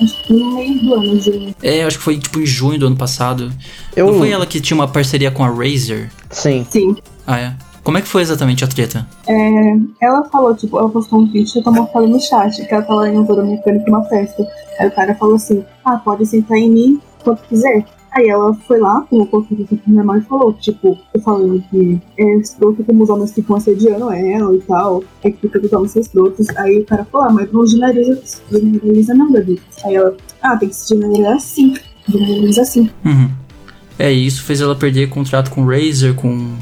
Acho que no meio do ano, É, eu acho que foi tipo em junho do ano passado. Eu Não foi ela que tinha uma parceria com a Razer? sim, Sim. Ah, é? Como é que foi exatamente a treta? É, ela falou, tipo, ela postou um vídeo e tomou falando no chat, que ela tava indo toda mecânica numa festa. Aí o cara falou assim, ah, pode sentar em mim quanto quiser. Aí ela foi lá, colocou o que minha mãe falou, tipo, eu falando que é escroto como os homens ficam assediando ela e tal, é que fica os homens são escrotos. Aí o cara falou, ah, mas não generaliza, generaliza não, Davi. Aí ela, ah, tem que se generalizar assim, generaliza assim. Uhum. É, e isso fez ela perder contrato com Razer, com.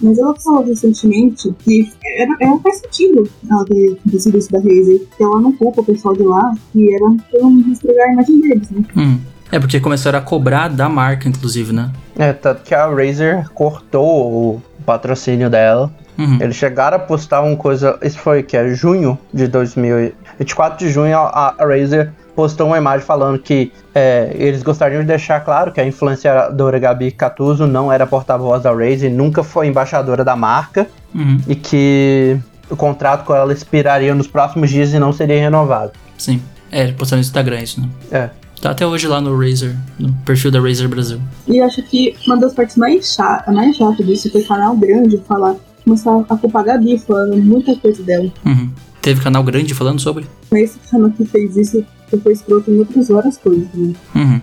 Mas ela falou recentemente que era, era, faz sentido ela ter decidido isso da Razer, que ela não culpa o pessoal de lá, que era pra não estragar a imagem deles, né? Hum. É, porque começaram a cobrar da marca, inclusive, né? É, tanto que a Razer cortou o patrocínio dela. Uhum. Eles chegaram a postar uma coisa. Isso foi que é junho de 2000. 24 de junho, a, a Razer postou uma imagem falando que é, eles gostariam de deixar claro que a influenciadora Gabi Catuso não era porta-voz da Razer, nunca foi embaixadora da marca Uhum. e que o contrato com ela expiraria nos próximos dias e não seria renovado. Sim. É, postaram no Instagram isso, né? É. Tá até hoje lá no Razer, no perfil da Razer Brasil. E acho que uma das partes mais chatas mais chata disso foi o canal grande falar, começar a culpar a Gabi, falando muita coisa dela. Uhum. Teve canal grande falando sobre? Mas esse canal que fez isso foi escroto em outras várias coisas, né? Uhum.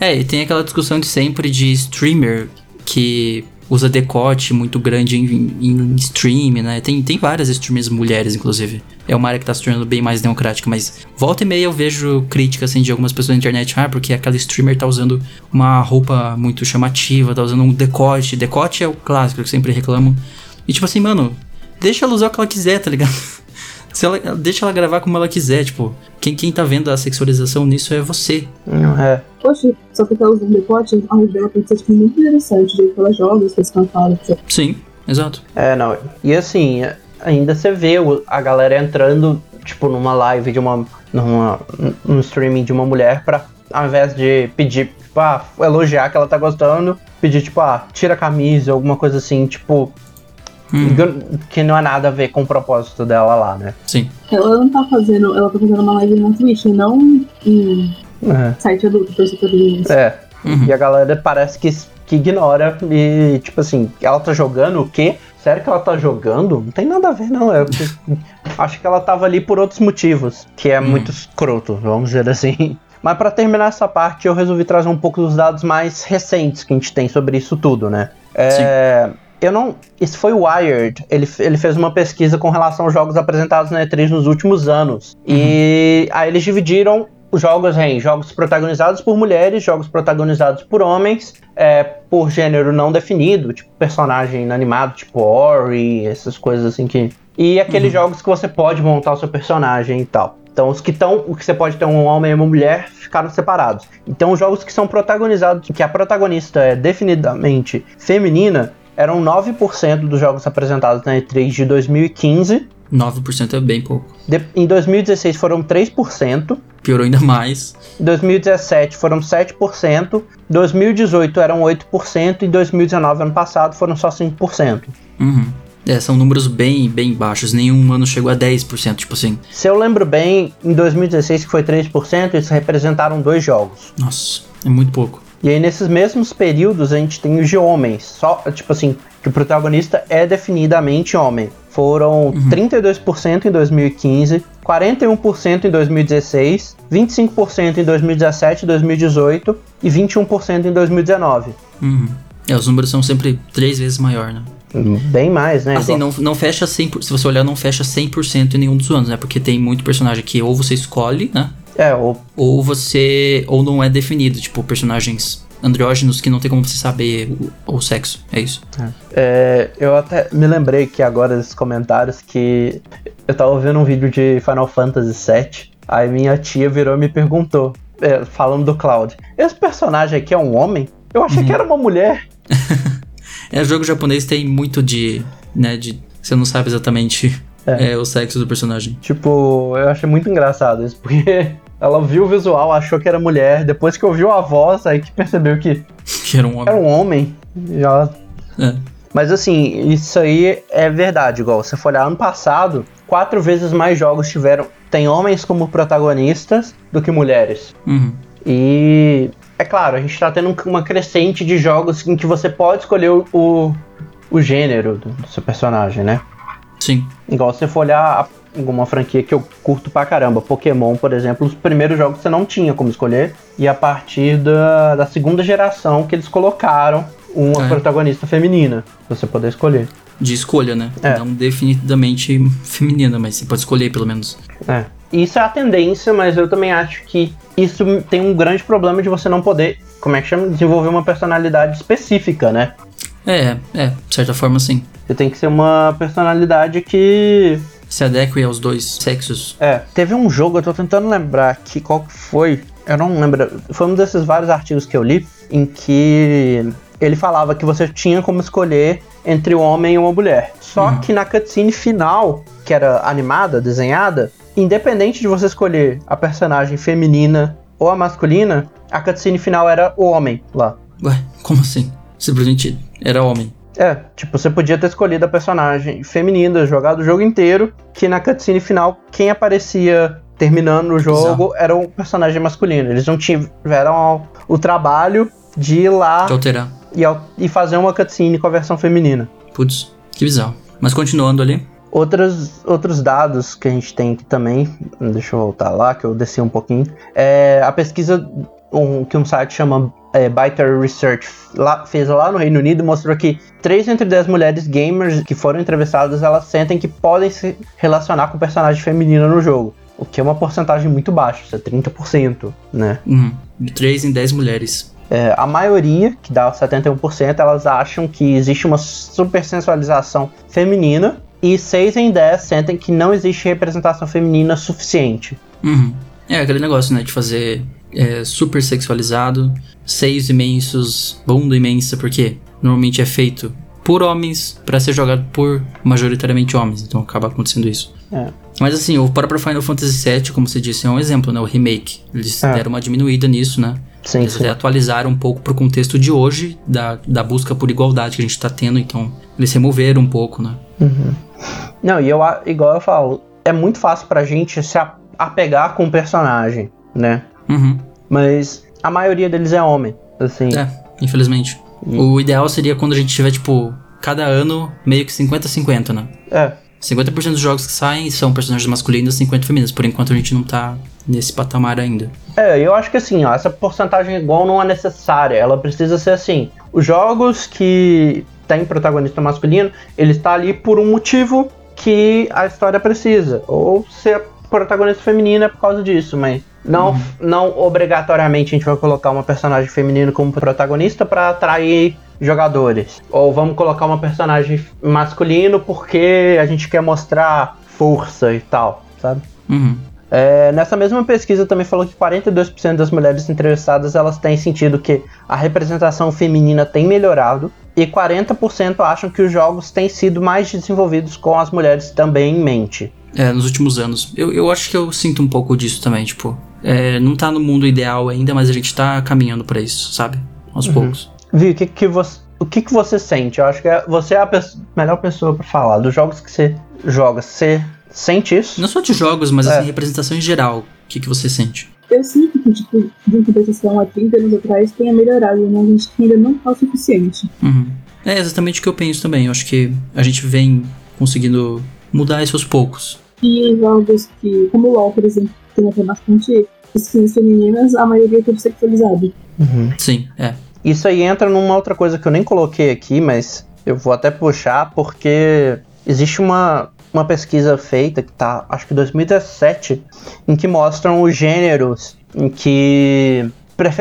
É, e tem aquela discussão de sempre de streamer que usa decote muito grande em, em stream, né? Tem, tem várias streamers mulheres, inclusive. É uma área que tá se tornando bem mais democrática, mas volta e meia eu vejo críticas assim, de algumas pessoas na internet, ah, porque aquela streamer tá usando uma roupa muito chamativa, tá usando um decote. Decote é o clássico que eu sempre reclamo. E tipo assim, mano, deixa ela usar o que ela quiser, tá ligado? Se ela, deixa ela gravar como ela quiser, tipo, quem, quem tá vendo a sexualização nisso é você. É. Poxa, só que ela usando decote, a roupa dela pode ser tipo, muito interessante, o jeito que ela joga, as coisas que ela fala, etc. Sim, exato. É, não. E assim, ainda você vê a galera entrando, tipo, numa live de uma. numa. num streaming de uma mulher pra, ao invés de pedir, tipo, ah, elogiar que ela tá gostando, pedir, tipo, ah, tira a camisa, alguma coisa assim, tipo. Hum. Que não é nada a ver com o propósito dela lá, né? Sim. Ela não tá fazendo, ela tá fazendo uma live na Twitch, não em É. site adulto, pra você É. Uhum. E a galera parece que, que ignora e, tipo assim, ela tá jogando o quê? Sério que ela tá jogando? Não tem nada a ver, não. Eu acho que ela tava ali por outros motivos, que é muito escroto, vamos dizer assim. Mas pra terminar essa parte, eu resolvi trazer um pouco dos dados mais recentes que a gente tem sobre isso tudo, né? É, eu não. Isso foi o Wired. Ele, ele fez uma pesquisa com relação aos jogos apresentados na E3 nos últimos anos. E aí eles dividiram os jogos em jogos protagonizados por mulheres, jogos protagonizados por homens, é, por gênero não definido, tipo personagem inanimado, tipo Ori, essas coisas assim que. E aqueles jogos que você pode montar o seu personagem e tal. Então, os que estão, o que você pode ter um homem e uma mulher, ficaram separados. Então, os jogos que são protagonizados, que a protagonista é definidamente feminina, eram 9% dos jogos apresentados na E3 de 2015. 9% é bem pouco. De- em 2016 foram 3%. Piorou ainda mais. Em 2017 foram 7%, 2018 eram 8% e 2019, ano passado, foram só 5%. Uhum. É, são números bem, bem baixos. Nenhum ano chegou a 10%, tipo assim. Se eu lembro bem, em 2016 que foi 3%, eles representaram dois jogos. Nossa, é muito pouco. E aí nesses mesmos períodos a gente tem os de homens, só tipo assim, que o protagonista é definidamente homem. Foram 32% em 2015, 41% em 2016, 25% em 2017 e 2018 e 21% em 2019. Uhum. É, os números são sempre três vezes maior, né? Bem mais, né? Assim, Igual- não, não fecha 100%, se você olhar, não fecha 100% em nenhum dos anos, né? Porque tem muito personagem que ou você escolhe, né? É, o Ou você, ou não é definido, tipo, personagens andrógenos que não tem como você saber o, o sexo, é isso. É, eu até me lembrei que agora desses comentários que eu tava vendo um vídeo de Final Fantasy VII, aí minha tia virou e me perguntou, é, falando do Cloud, esse personagem aqui é um homem? Eu achei que era uma mulher. É, jogo japonês tem muito de, né, de, você não sabe exatamente É. é, o sexo do personagem. Tipo, eu achei muito engraçado isso, porque ela viu o visual, achou que era mulher, depois que ouviu a voz, aí que percebeu que Que era um homem. era um homem. Ela É. Mas assim, isso aí é verdade, igual você for olhar ano passado, quatro vezes mais jogos tiveram. Tem homens como protagonistas do que mulheres. Uhum. E é claro, a gente tá tendo uma crescente de jogos em que você pode escolher o, o, o gênero do, do seu personagem, né? Sim. Igual se você for olhar alguma franquia que eu curto pra caramba, Pokémon, por exemplo, os primeiros jogos você não tinha como escolher, e a partir da, da segunda geração que eles colocaram uma É. protagonista feminina, pra você poder escolher. De escolha, né? É. Não definidamente feminina, mas você pode escolher pelo menos. É. Isso é a tendência, mas eu também acho que isso tem um grande problema de você não poder, como é que chama? Desenvolver uma personalidade específica, né? É, é, de certa forma sim. Você tem que ser uma personalidade que. Se adeque aos dois sexos. É, teve um jogo, eu tô tentando lembrar aqui qual que foi. Eu não lembro. Foi um desses vários artigos que eu li em que ele falava que você tinha como escolher entre um homem e uma mulher. Só Uhum. que na cutscene final, que era animada, desenhada, independente de você escolher a personagem feminina ou a masculina, a cutscene final era o homem lá. Ué, como assim? Simplesmente era homem. É, tipo, você podia ter escolhido a personagem feminina, jogado o jogo inteiro, que na cutscene final, quem aparecia terminando o jogo era o personagem masculino. Eles não tiveram o trabalho de ir lá De alterar. e, e fazer uma cutscene com a versão feminina. Putz, que bizarro. Mas continuando ali. Outros, outros dados que a gente tem aqui também, deixa eu voltar lá, que eu desci um pouquinho, é a pesquisa um- que um site chama é, Byter Research lá- fez lá no Reino Unido mostrou que 3 entre 10 mulheres gamers que foram entrevistadas, elas sentem que podem se relacionar com personagem feminina no jogo. O que é uma porcentagem muito baixa, isso é 30%, né? Uhum. De 3 em 10 mulheres. É, a maioria, que dá 71%, elas acham que existe uma supersensualização feminina e 6 em 10 sentem que não existe representação feminina suficiente. Uhum. É aquele negócio, né? De fazer é, super sexualizado, seios imensos, bunda imensa, porque normalmente é feito por homens pra ser jogado por majoritariamente homens, então acaba acontecendo isso. É. Mas assim, o próprio Final Fantasy VII, como você disse, é um exemplo, né? O remake. Eles É. deram uma diminuída nisso, né? Sim, Eles sim. até atualizaram um pouco pro contexto de hoje, da, da busca por igualdade que a gente tá tendo, então eles removeram um pouco, né? Uhum. Não, e eu, igual eu falo, é muito fácil pra gente se apegar com o personagem, né? Uhum. Mas a maioria deles é homem, assim. É, infelizmente. O ideal seria quando a gente tiver, tipo, cada ano meio que 50-50, né? É. 50% dos jogos que saem são personagens masculinos, 50 femininos. Por enquanto a gente não tá nesse patamar ainda. É, eu acho que assim, ó, essa porcentagem igual não é necessária. Ela precisa ser assim. Os jogos que tem protagonista masculino, ele está ali por um motivo que a história precisa. Ou ser protagonista feminina é por causa disso, mas não, não obrigatoriamente a gente vai colocar uma personagem feminina como protagonista para atrair jogadores. Ou vamos colocar uma personagem masculino porque a gente quer mostrar força e tal, sabe? Uhum. É, nessa mesma pesquisa também falou que 42% das mulheres entrevistadas elas têm sentido que a representação feminina tem melhorado e 40% acham que os jogos têm sido mais desenvolvidos com as mulheres também em mente. É, nos últimos anos. Eu, eu acho que eu sinto um pouco disso também, tipo. É, não tá no mundo ideal ainda, mas a gente tá caminhando pra isso, sabe? Aos poucos. Vi, o que, que você, o que, que você sente? Eu acho que é- você é a melhor pessoa pra falar dos jogos que você joga. Você sente isso? Não só de jogos, mas É. assim, representação em geral. O que, que você sente? Eu sinto que, tipo, de compensação há 30 anos atrás tenha melhorado, mas a gente ainda não tá o suficiente. Uhum. É exatamente o que eu penso também. Eu acho que a gente vem conseguindo mudar isso aos poucos. E jogos que, como o LoL, por exemplo, tem até bastante skins femininas, a maioria é tudo sexualizado. Sim, é. Isso aí entra numa outra coisa que eu nem coloquei aqui, mas eu vou até puxar porque existe uma, uma pesquisa feita que tá, acho que 2017, em que mostram os gêneros em que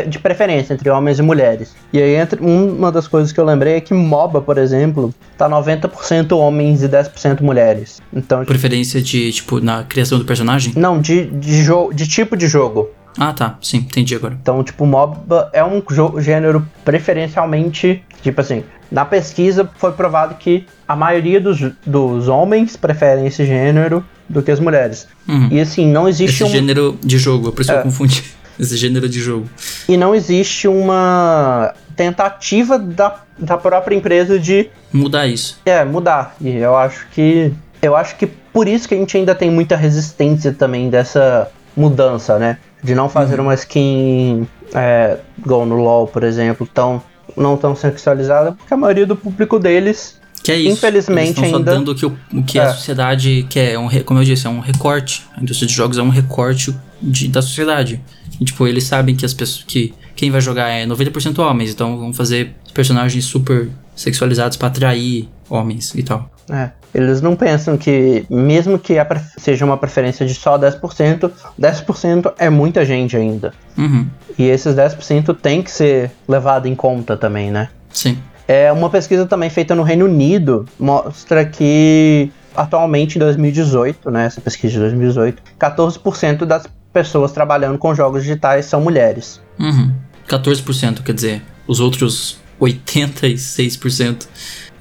de preferência entre homens e mulheres. E aí entre, uma das coisas que eu lembrei é que MOBA, por exemplo, tá 90% homens e 10% mulheres. Então, Preferência de, tipo, na criação do personagem? não, de, de, jo- de tipo de jogo. Ah, tá. Sim, entendi agora. Então, tipo, MOBA é um gênero preferencialmente, tipo assim, na pesquisa foi provado que a maioria dos, dos homens preferem esse gênero do que as mulheres. Uhum. E assim, não existe Esse um, gênero de jogo, por isso É. eu confundi. Esse gênero de jogo. e não existe uma tentativa da, da própria empresa de Mudar isso. é, mudar. E eu acho que eu acho que por isso que a gente ainda tem muita resistência também dessa mudança, né? De não fazer uma skin é, igual no LoL, por exemplo, tão não tão sexualizada, porque a maioria do público deles Que é isso. Infelizmente, Eles ainda- só dando o que, o, o que É. a sociedade quer. É um, como eu disse, é um recorte. A indústria de jogos é um recorte de- da sociedade. E, tipo, eles sabem que as pessoas. que quem vai jogar é 90% homens, então vão fazer personagens super sexualizados pra atrair homens e tal. É, eles não pensam que, mesmo que seja uma preferência de só 10%, 10% é muita gente ainda. Uhum. E esses 10% tem que ser levado em conta também, né? Sim. É, uma pesquisa também feita no Reino Unido mostra que atualmente em 2018, né, essa pesquisa de 2018, 14% das pessoas trabalhando com jogos digitais são mulheres. Uhum. 14%, quer dizer, os outros 86%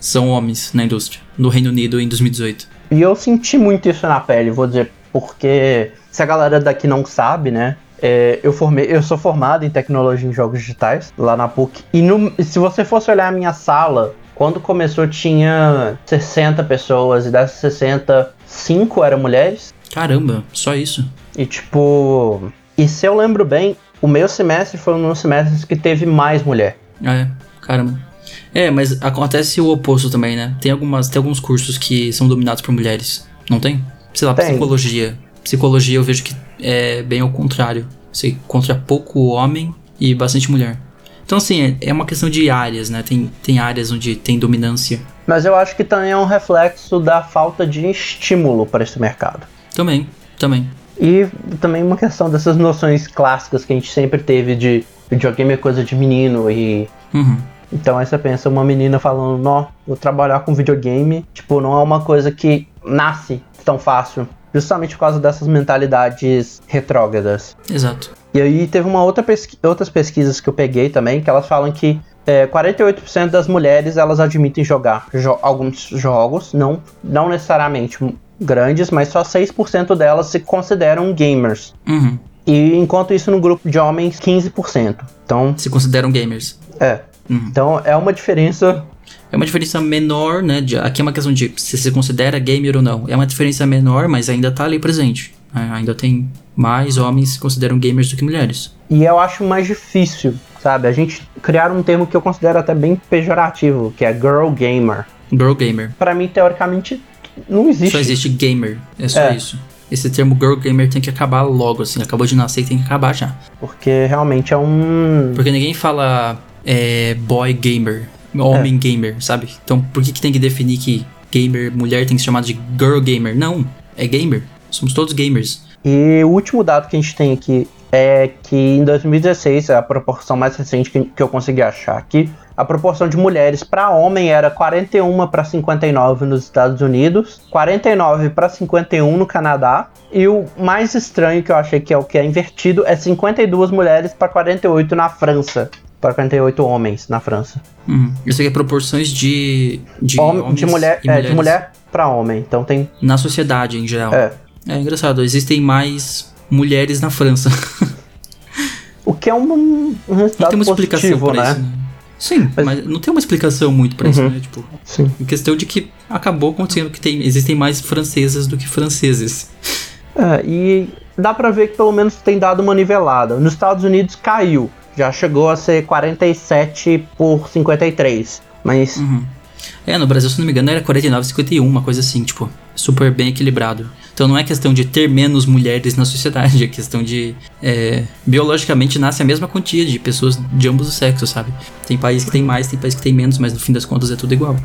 são homens na indústria, no Reino Unido em 2018. E eu senti muito isso na pele, vou dizer, porque se a galera daqui não sabe, né? É, eu, formei, eu sou formado em tecnologia em jogos digitais lá na PUC. E no, se você fosse olhar a minha sala, quando começou tinha 60 pessoas e dessas 60, 5 eram mulheres. Caramba, só isso. E tipo. E se eu lembro bem, o meu semestre foi um dos semestres que teve mais mulher. Ah, é, caramba. É, mas acontece o oposto também, né? Tem, algumas, tem alguns cursos que são dominados por mulheres, não tem? Sei lá, Tem. psicologia. Psicologia eu vejo que é bem ao contrário. Você encontra pouco homem e bastante mulher. Então, assim, é, é uma questão de áreas, né? Tem, tem áreas onde tem dominância. Mas eu acho que também é um reflexo da falta de estímulo para esse mercado. Também, também. E também uma questão dessas noções clássicas que a gente sempre teve de videogame é coisa de menino e. Uhum. Então aí você pensa uma menina falando, nó, vou trabalhar com videogame, tipo, não é uma coisa que nasce tão fácil. Justamente por causa dessas mentalidades retrógradas. Exato. E aí teve uma outra pesqui outras pesquisas que eu peguei também, que elas falam que é, 48% das mulheres elas admitem jogar jo alguns jogos, não, não necessariamente grandes, mas só 6% delas se consideram gamers. Uhum. E enquanto isso no grupo de homens, 15%. Então, Se consideram gamers. é. Uhum. Então é uma diferença. É uma diferença menor, né? de- aqui é uma questão de se se considera gamer ou não. É uma diferença menor, mas ainda tá ali presente. É, ainda tem mais homens que se consideram gamers do que mulheres. E eu acho mais difícil, sabe? A gente criar um termo que eu considero até bem pejorativo, que é girl gamer. Girl gamer. Pra mim, teoricamente, não existe. Só existe gamer. É só É. isso. Esse termo girl gamer tem que acabar logo, assim. Acabou de nascer e tem que acabar já. Porque realmente é um. Porque ninguém fala é, boy gamer, homem gamer, sabe? Então por que, que tem que definir que gamer, mulher tem que ser chamada de girl gamer? Não, é gamer. Somos todos gamers. E o último dado que a gente tem aqui é que em 2016, a proporção mais recente que, que eu consegui achar aqui, a proporção de mulheres para homem era 41 para 59 nos Estados Unidos, 49 para 51 no Canadá, e o mais estranho que eu achei que é o que é invertido é 52 mulheres para 48 na França. Para 48 homens na França. Uhum. Isso aqui é proporções de. De, Hom- homens de mulher, é, de mulher para homem. Então tem. Na sociedade em geral. É. É engraçado, existem mais mulheres na França. O que é um, um resultado tem uma explicação positivo, pra né? isso, né? Sim, Mas- mas não tem uma explicação muito pra isso, Uhum. né? Tipo, Sim. em questão de que acabou acontecendo que tem, existem mais francesas do que franceses. É, e dá pra ver que pelo menos tem dado uma nivelada. Nos Estados Unidos caiu, já chegou a ser 47 por 53. Mas Uhum. É, no Brasil, se não me engano, era 49, 51, uma coisa assim, tipo, super bem equilibrado. Então não é questão de ter menos mulheres na sociedade, é questão de. é, biologicamente nasce a mesma quantia de pessoas de ambos os sexos, sabe? Tem país que tem mais, tem país que tem menos, mas no fim das contas é tudo igual.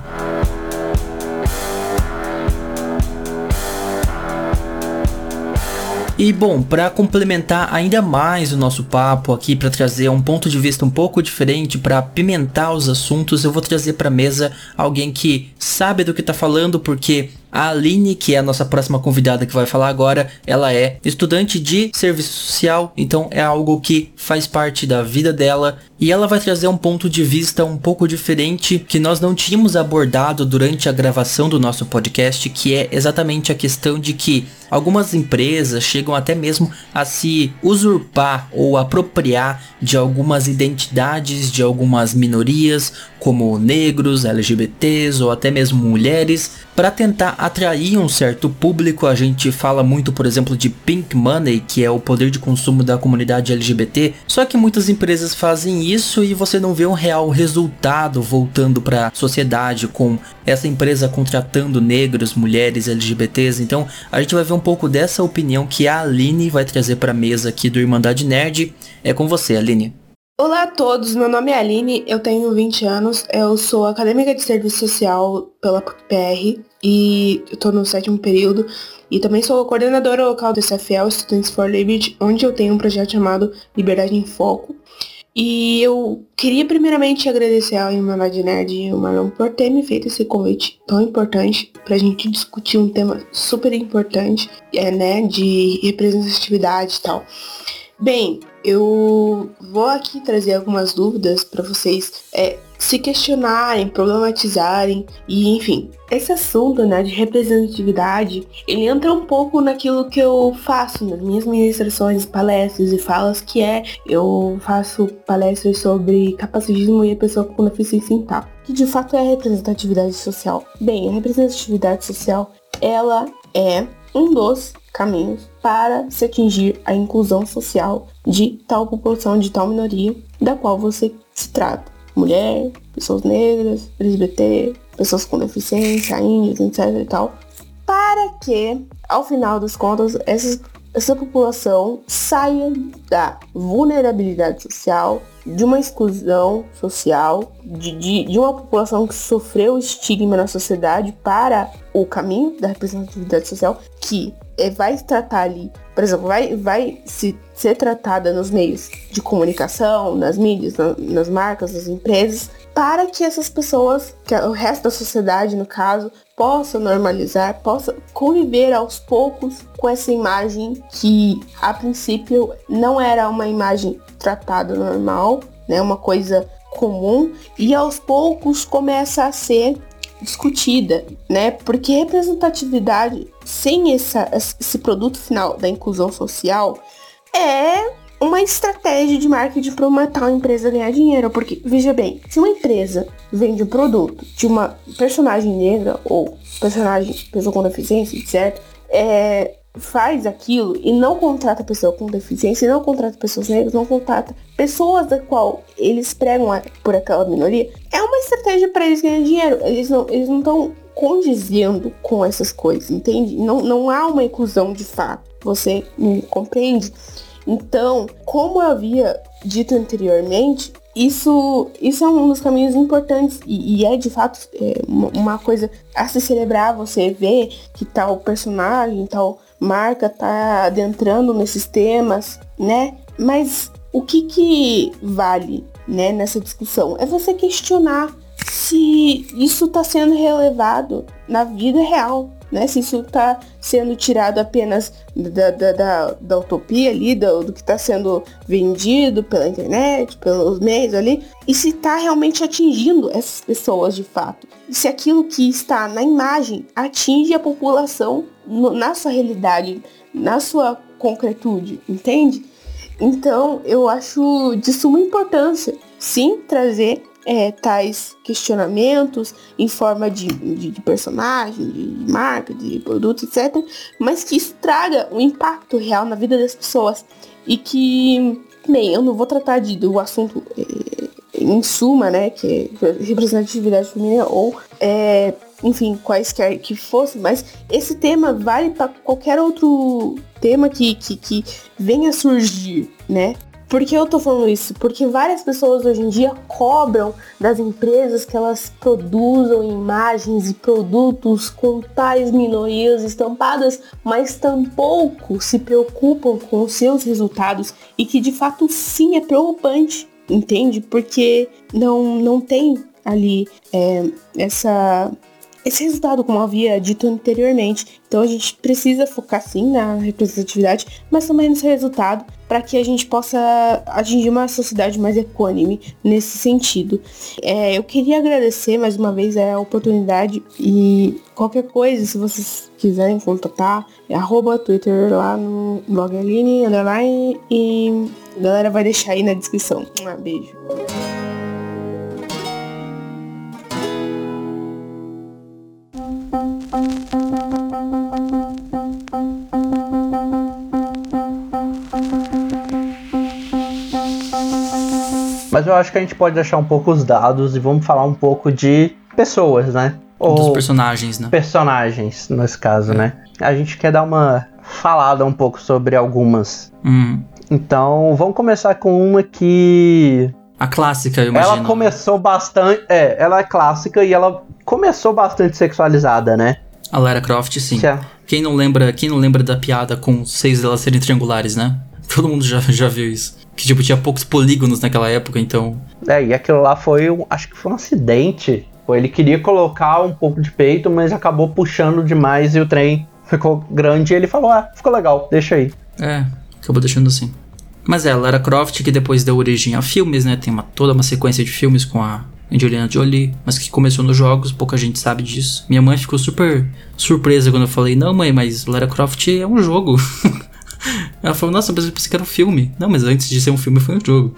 E bom, para complementar ainda mais o nosso papo aqui, para trazer um ponto de vista um pouco diferente, para apimentar os assuntos, eu vou trazer para mesa alguém que sabe do que tá falando, porque a Aline, que é a nossa próxima convidada que vai falar agora, ela é estudante de serviço social, então é algo que faz parte da vida dela. E ela vai trazer um ponto de vista um pouco diferente que nós não tínhamos abordado durante a gravação do nosso podcast, que é exatamente a questão de que algumas empresas chegam até mesmo a se usurpar ou apropriar de algumas identidades de algumas minorias, como negros, LGBTs ou até mesmo mulheres, para tentar atrair um certo público. A gente fala muito, por exemplo, de pink money, que é o poder de consumo da comunidade LGBT. Só que muitas empresas fazem isso e você não vê um real resultado voltando para a sociedade com essa empresa contratando negros, mulheres, LGBTs. Então, a gente vai ver um pouco dessa opinião que a Aline vai trazer para a mesa aqui do Irmandade Nerd. É com você, Aline. Olá a todos, meu nome é Aline, eu tenho 20 anos, eu sou acadêmica de serviço social pela PUC-PR e tô no sétimo período e também sou coordenadora local do SFL Students for Liberty, onde eu tenho um projeto chamado Liberdade em Foco. E eu queria primeiramente agradecer ao Irmandade Nerd e o Marlon por ter me feito esse convite tão importante pra gente discutir um tema super importante, é, né, de representatividade e tal. Bem, eu vou aqui trazer algumas dúvidas para vocês é, se questionarem, problematizarem e enfim. Esse assunto né, de representatividade, ele entra um pouco naquilo que eu faço nas minhas ministrações, palestras e falas, que é eu faço palestras sobre capacitismo e a pessoa com deficiência mental. Que de fato é a representatividade social. Bem, a representatividade social, ela é um dos caminhos para se atingir a inclusão social de tal população, de tal minoria da qual você se trata. Mulher, pessoas negras, LGBT, pessoas com deficiência, índios, etc e tal. Para que, ao final das contas, essas essa população saia da vulnerabilidade social, de uma exclusão social, de, de, de, uma população que sofreu estigma na sociedade para o caminho da representatividade social, que vai se tratar ali, por exemplo, vai, vai se, ser tratada nos meios de comunicação, nas mídias, na, nas marcas, nas empresas, para que essas pessoas, que o resto da sociedade, no caso, possa normalizar, possa conviver aos poucos com essa imagem que a princípio não era uma imagem tratada normal, né, uma coisa comum e aos poucos começa a ser discutida, né? Porque representatividade sem essa, esse produto final da inclusão social é uma estratégia de marketing para uma tal empresa ganhar dinheiro. Porque, veja bem, se uma empresa vende um produto de uma personagem negra ou personagem pessoa com deficiência, etc., é, faz aquilo e não contrata pessoa com deficiência, não contrata pessoas negras, não contrata pessoas da qual eles pregam por aquela minoria, é uma estratégia para eles ganhar dinheiro. Eles não eles não estão condizendo com essas coisas, entende? Não, não há uma inclusão de fato. Você me compreende? Então, como eu havia dito anteriormente, isso, isso é um dos caminhos importantes e, e é de fato é, uma coisa a se celebrar, você ver que tal personagem, tal marca tá adentrando nesses temas, né? Mas o que que vale, né, nessa discussão? É você questionar se isso está sendo relevado na vida real, né? Se isso está sendo tirado apenas da, da, da, da utopia ali, do, do que está sendo vendido pela internet, pelos meios ali, e se está realmente atingindo essas pessoas de fato. E se aquilo que está na imagem atinge a população no, na sua realidade, na sua concretude, entende? Então, eu acho de suma importância, sim, trazer é, tais questionamentos em forma de, de, de, personagem, de marca, de produto, etc. Mas que isso traga um impacto real na vida das pessoas. E que, bem, eu não vou tratar de, do assunto é, em suma, né, que é representatividade feminina ou, é, enfim, quaisquer que fosse, mas esse tema vale para qualquer outro tema que, que, que venha surgir, né? Por que eu tô falando isso? Porque várias pessoas hoje em dia cobram das empresas que elas produzam imagens e produtos com tais minorias estampadas, mas tampouco se preocupam com os seus resultados e que de fato sim é preocupante, entende? Porque não, não tem ali é, essa esse resultado, como havia dito anteriormente. Então a gente precisa focar sim na representatividade, mas também nesse resultado para que a gente possa atingir uma sociedade mais equânime nesse sentido. É, eu queria agradecer mais uma vez a oportunidade e qualquer coisa, se vocês quiserem contatar, é arroba Twitter lá no blog Aline, underline, e a galera vai deixar aí na descrição. Um beijo. Mas eu acho que a gente pode deixar um pouco os dados e vamos falar um pouco de pessoas, né? Ou Dos personagens, né? Personagens, nesse caso, é. né? A gente quer dar uma falada um pouco sobre algumas. Hum. Então, vamos começar com uma que. A clássica, eu imagino. Ela começou bastante. É, ela é clássica e ela começou bastante sexualizada, né? A Lara Croft, sim. Quem não lembra, quem não lembra da piada com seis delas serem triangulares, né? Todo mundo já, já viu isso. Que, tipo, tinha poucos polígonos naquela época, então. É, e aquilo lá foi, um, acho que foi um acidente. Ele queria colocar um pouco de peito, mas acabou puxando demais e o trem ficou grande e ele falou: Ah, ficou legal, deixa aí. É, acabou deixando assim. Mas é, Lara Croft, que depois deu origem a filmes, né? Tem uma, toda uma sequência de filmes com a Angelina Jolie, mas que começou nos jogos, pouca gente sabe disso. Minha mãe ficou super surpresa quando eu falei: Não, mãe, mas Lara Croft é um jogo. Ela falou: Nossa, mas eu pensei que era um filme. Não, mas antes de ser um filme foi um jogo.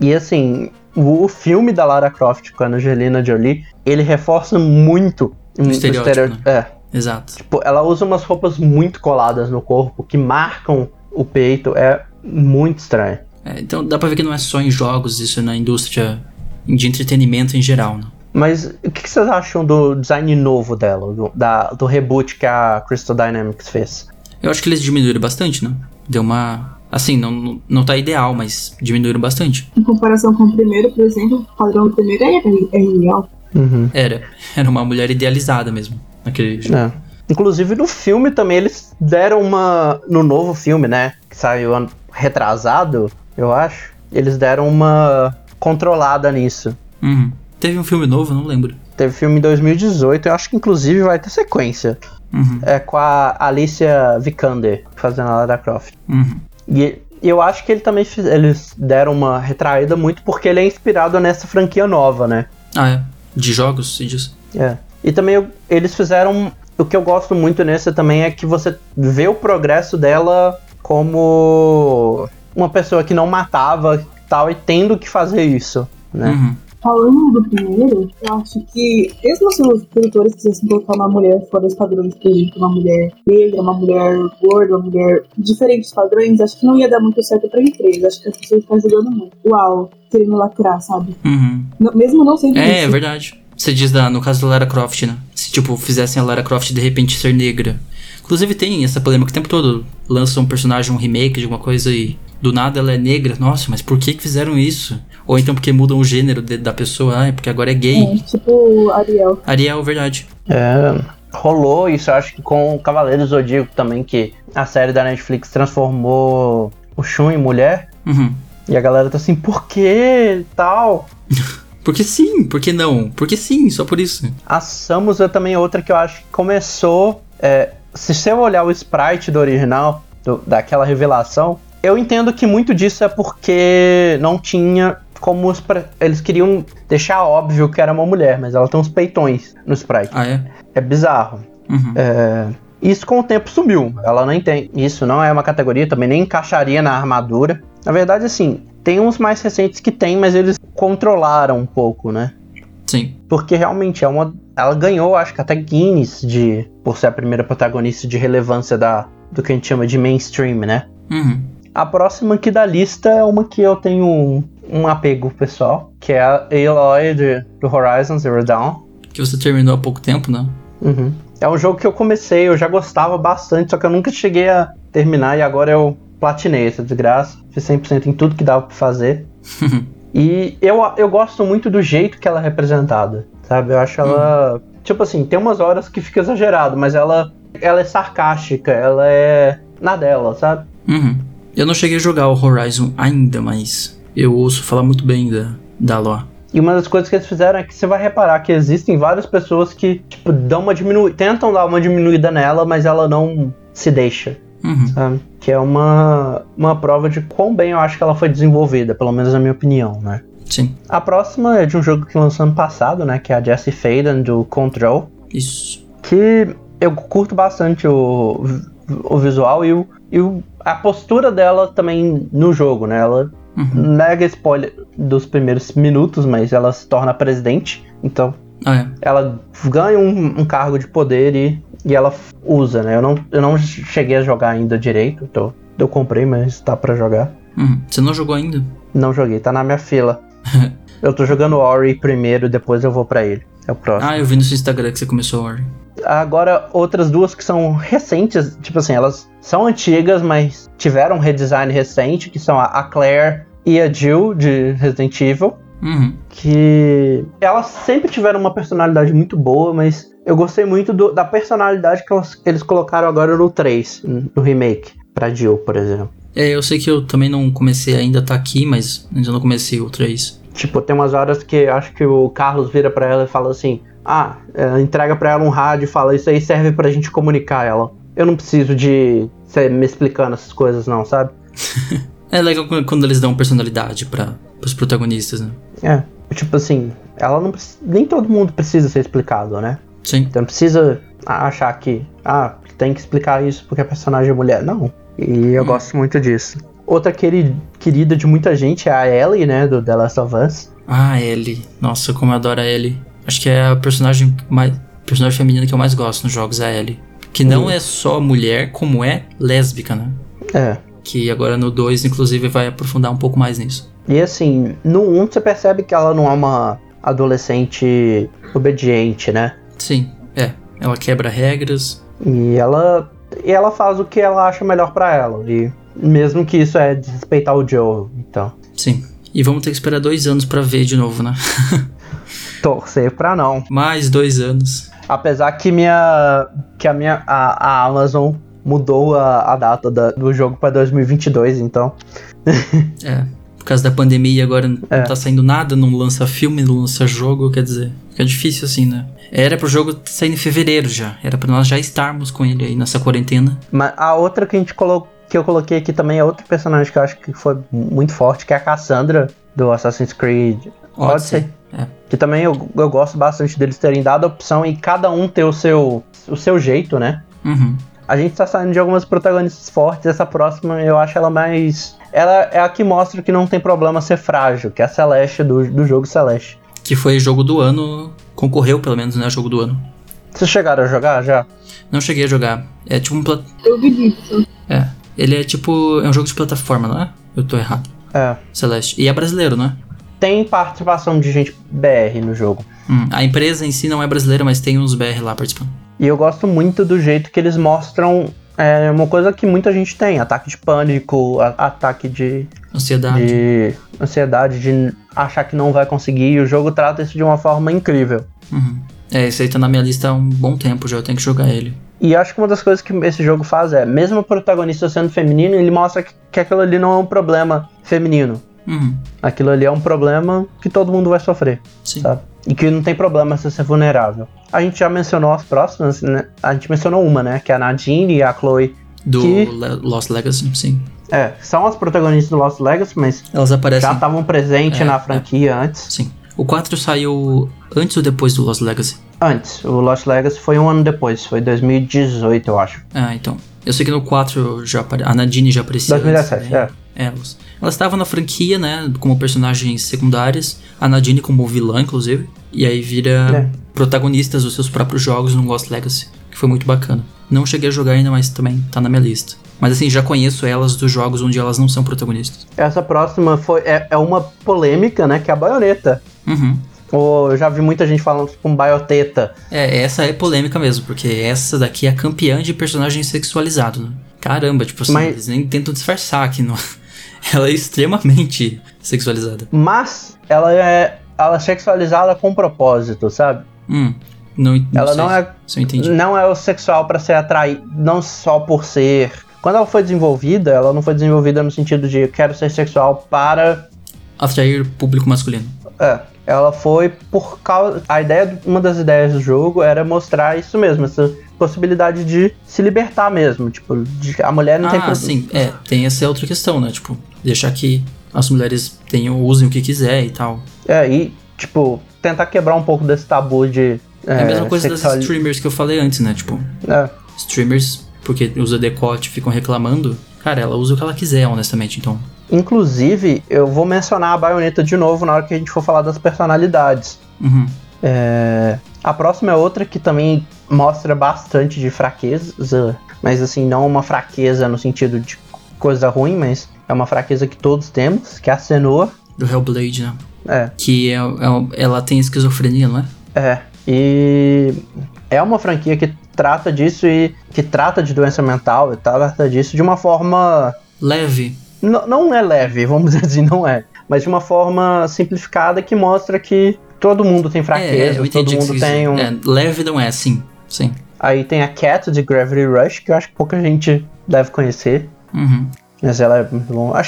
E assim, o filme da Lara Croft com a Angelina Jolie, ele reforça muito o estereótipo. Né? É. Exato. Tipo, ela usa umas roupas muito coladas no corpo que marcam o peito. É muito estranho. É, então dá pra ver que não é só em jogos, isso é na indústria de entretenimento em geral, né? Mas o que, vocês acham do design novo dela, do, da, do reboot que a Crystal Dynamics fez? Eu acho que eles diminuíram bastante, né? Deu uma. Assim, não, não tá ideal, mas diminuíram bastante. Em comparação com o primeiro, por exemplo, o padrão do primeiro é, é real. Uhum. Era. Era uma mulher idealizada mesmo, naquele jogo. É. Inclusive no filme também eles deram uma. No novo filme, né? Que saiu ano retrasado, eu acho. Eles deram uma controlada nisso. Uhum. Teve um filme novo, não lembro. Teve filme em 2018, eu acho que inclusive vai ter sequência. Uhum. É com a Alicia Vikander fazendo a Lara Croft. Uhum. E eu acho que ele também fiz, eles deram uma retraída muito porque ele é inspirado nessa franquia nova, né? Ah, é. De jogos, se diz. É. E também eu, eles fizeram. O que eu gosto muito nesse também é que você vê o progresso dela como uma pessoa que não matava tal e tendo que fazer isso, né? Uhum. Falando do primeiro, eu acho que, mesmo se os produtores quisessem colocar uma mulher fora dos padrões, por exemplo, uma mulher negra, uma mulher gorda, uma mulher diferentes padrões, acho que não ia dar muito certo pra empresa. Acho que as pessoas estão jogando muito. Uau, querendo lacrar, sabe? Uhum. mesmo não sendo É, isso. é verdade. Você diz da, no caso da Lara Croft, né? Se, tipo, fizessem a Lara Croft de repente ser negra. Inclusive tem essa polêmica o tempo todo. Lança um personagem, um remake de alguma coisa e do nada ela é negra. Nossa, mas por que que fizeram isso? Ou então porque mudam o gênero de, da pessoa. Ah, é porque agora é gay. É, tipo Ariel. Ariel, verdade. É, rolou isso, acho que com o Cavaleiro Zodíaco também, que a série da Netflix transformou o Shun em mulher. Uhum. E a galera tá assim, por que tal? Porque sim, porque não? Porque sim, só por isso. A Samus é também outra que eu acho que começou. É, se você olhar o sprite do original, do, daquela revelação, eu entendo que muito disso é porque não tinha como os, eles queriam deixar óbvio que era uma mulher, mas ela tem uns peitões no sprite. Ah, é? É bizarro. Uhum. É, isso com o tempo sumiu. Ela nem tem. Isso não é uma categoria, também nem encaixaria na armadura. Na verdade, assim, tem uns mais recentes que tem, mas eles controlaram um pouco, né? Sim. Porque realmente é uma. Ela ganhou, acho que até Guinness de. Por ser a primeira protagonista de relevância da, do que a gente chama de mainstream, né? Uhum. A próxima aqui da lista é uma que eu tenho um, apego pessoal, que é a Aloy de, do Horizon Zero Dawn. Que você terminou há pouco tempo, né? Uhum. É um jogo que eu comecei, eu já gostava bastante, só que eu nunca cheguei a terminar e agora eu platinei essa desgraça. Fiz 100% em tudo que dava pra fazer. e eu, eu gosto muito do jeito que ela é representada, sabe? Eu acho ela. Uhum. Tipo assim, tem umas horas que fica exagerado, mas ela, ela é sarcástica, ela é na dela, sabe? Uhum. Eu não cheguei a jogar o Horizon ainda, mas eu ouço falar muito bem da, da Ló. E uma das coisas que eles fizeram é que você vai reparar que existem várias pessoas que, tipo, dão uma diminu tentam dar uma diminuída nela, mas ela não se deixa. Uhum. Sabe? Que é uma, uma prova de quão bem eu acho que ela foi desenvolvida, pelo menos na minha opinião, né? Sim. A próxima é de um jogo que lançou ano passado, né? Que é a Jessie Faden do Control. Isso. Que eu curto bastante o, o visual e, o, e o, a postura dela também no jogo, né? Ela Uhum. Mega spoiler dos primeiros minutos, mas ela se torna presidente. Então, ah, é. ela ganha um, um, cargo de poder e, e ela usa, né? Eu não, eu não cheguei a jogar ainda direito. Tô, eu comprei, mas tá para jogar. Uhum. Você não jogou ainda? Não joguei, tá na minha fila. eu tô jogando Ori primeiro, depois eu vou para ele. É o próximo. Ah, eu vi no seu Instagram que você começou Ori. Agora, outras duas que são recentes, tipo assim, elas são antigas, mas tiveram um redesign recente, que são a Claire e a Jill, de Resident Evil. Uhum. Que elas sempre tiveram uma personalidade muito boa, mas eu gostei muito do, da personalidade que elas, eles colocaram agora no 3, no remake, pra Jill, por exemplo. É, eu sei que eu também não comecei ainda, tá aqui, mas ainda não comecei o 3. Tipo, tem umas horas que acho que o Carlos vira pra ela e fala assim: Ah, é, entrega pra ela um rádio e fala, isso aí serve pra gente comunicar ela. Eu não preciso de você me explicando essas coisas, não, sabe? É legal quando eles dão personalidade para os protagonistas, né? É. Tipo assim, ela não nem todo mundo precisa ser explicado, né? Sim. Então não precisa achar que ah, tem que explicar isso porque a personagem é mulher. Não. E eu hum. gosto muito disso. Outra queri querida de muita gente é a Ellie, né, do The Last of Us. Ah, Ellie. Nossa, como eu adoro a Ellie. Acho que é a personagem mais personagem feminina que eu mais gosto nos jogos, é a Ellie. Que não hum. é só mulher, como é lésbica, né? É. Que agora no 2, inclusive, vai aprofundar um pouco mais nisso. E assim, no 1 um, você percebe que ela não é uma adolescente obediente, né? Sim, é. Ela quebra regras. E ela, e ela faz o que ela acha melhor para ela. E mesmo que isso é desrespeitar o Joe, então. Sim. E vamos ter que esperar dois anos para ver de novo, né? Torcer pra não. Mais dois anos. Apesar que minha. que a minha. a, a Amazon mudou a, a data da, do jogo para 2022, então. é. Por causa da pandemia agora é. não tá saindo nada, não lança filme, não lança jogo, quer dizer, fica difícil assim, né? Era pro jogo sair em fevereiro já, era para nós já estarmos com ele aí nessa quarentena. Mas a outra que a gente colocou, que eu coloquei aqui também é outro personagem que eu acho que foi muito forte, que é a Cassandra do Assassin's Creed Odyssey. É. Que também eu, eu gosto bastante deles terem dado a opção e cada um ter o seu, o seu jeito, né? Uhum. A gente tá saindo de algumas protagonistas fortes. Essa próxima eu acho ela mais. Ela é a que mostra que não tem problema ser frágil, que é a Celeste do, do jogo Celeste. Que foi jogo do ano. Concorreu, pelo menos, né? Jogo do ano. Vocês chegaram a jogar já? Não cheguei a jogar. É tipo um. Plat... Eu vi isso. É. Ele é tipo. É um jogo de plataforma, não é? Eu tô errado. É. Celeste. E é brasileiro, não é? Tem participação de gente BR no jogo. Hum, a empresa em si não é brasileira, mas tem uns BR lá participando. E eu gosto muito do jeito que eles mostram é uma coisa que muita gente tem: ataque de pânico, ataque de. Ansiedade. De ansiedade, de achar que não vai conseguir. E o jogo trata isso de uma forma incrível. Uhum. É, esse aí tá na minha lista há um bom tempo já, eu tenho que jogar ele. E acho que uma das coisas que esse jogo faz é, mesmo o protagonista sendo feminino, ele mostra que, que aquilo ali não é um problema feminino. Uhum. Aquilo ali é um problema que todo mundo vai sofrer. Sim. Sabe? E que não tem problema se ser vulnerável. A gente já mencionou as próximas, né? A gente mencionou uma, né? Que é a Nadine e a Chloe. Do que... Lost Legacy, sim. É, são as protagonistas do Lost Legacy, mas elas aparecem. Já estavam presentes é, na franquia é. antes. Sim. O 4 saiu antes ou depois do Lost Legacy? Antes. O Lost Legacy foi um ano depois, foi 2018, eu acho. Ah, então. Eu sei que no 4 já apare... a Nadine já aparecia. 2017, antes, né? é. Elas. Elas estavam na franquia, né? Como personagens secundárias. A Nadine como vilã, inclusive. E aí vira é. protagonistas dos seus próprios jogos no Lost Legacy. Que foi muito bacana. Não cheguei a jogar ainda, mas também tá na minha lista. Mas assim, já conheço elas dos jogos onde elas não são protagonistas. Essa próxima foi, é, é uma polêmica, né? Que é a baioneta. Uhum. Ou eu já vi muita gente falando com baioteta. É, essa é polêmica mesmo, porque essa daqui é a campeã de personagem sexualizado, né? Caramba, tipo assim, Mas... eles nem tentam disfarçar aqui no. ela é extremamente sexualizada. Mas ela é, ela é sexualizada com propósito, sabe? Hum. Não, não ela não é não é o sexual para ser atraído, não só por ser. Quando ela foi desenvolvida, ela não foi desenvolvida no sentido de quero ser sexual para atrair público masculino. É, ela foi por causa a ideia, uma das ideias do jogo era mostrar isso mesmo, essa possibilidade de se libertar mesmo, tipo, de, a mulher não ah, tem Ah, sim, é, tem essa outra questão, né, tipo, deixar que as mulheres tenham, usem o que quiser e tal. É, e, tipo, tentar quebrar um pouco desse tabu de. É, é a mesma coisa sexual... das streamers que eu falei antes, né? Tipo, é. streamers, porque usa decote, ficam reclamando. Cara, ela usa o que ela quiser, honestamente, então. Inclusive, eu vou mencionar a baioneta de novo na hora que a gente for falar das personalidades. Uhum. É... A próxima é outra que também mostra bastante de fraqueza, mas assim, não uma fraqueza no sentido de coisa ruim, mas é uma fraqueza que todos temos, que é a cenoa. Do Hellblade, né? É. Que é, é, ela tem esquizofrenia, não é? É. E é uma franquia que trata disso e que trata de doença mental e trata disso de uma forma. Leve. N não é leve, vamos dizer assim, não é. Mas de uma forma simplificada que mostra que todo mundo tem fraqueza, é, todo mundo tem um. É, leve não é, sim. Sim. Aí tem a Cat de Gravity Rush, que eu acho que pouca gente deve conhecer. Uhum. Mas ela é muito bom. A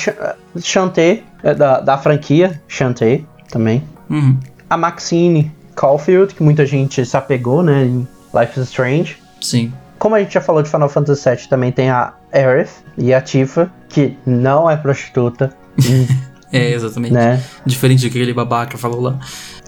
Shantae, é da, da franquia Shantae também. Uhum. A Maxine Caulfield, que muita gente se apegou, né, em Life is Strange. Sim. Como a gente já falou de Final Fantasy VII, também tem a Aerith e a Tifa, que não é prostituta, É, exatamente. né? Diferente do que aquele babaca falou lá.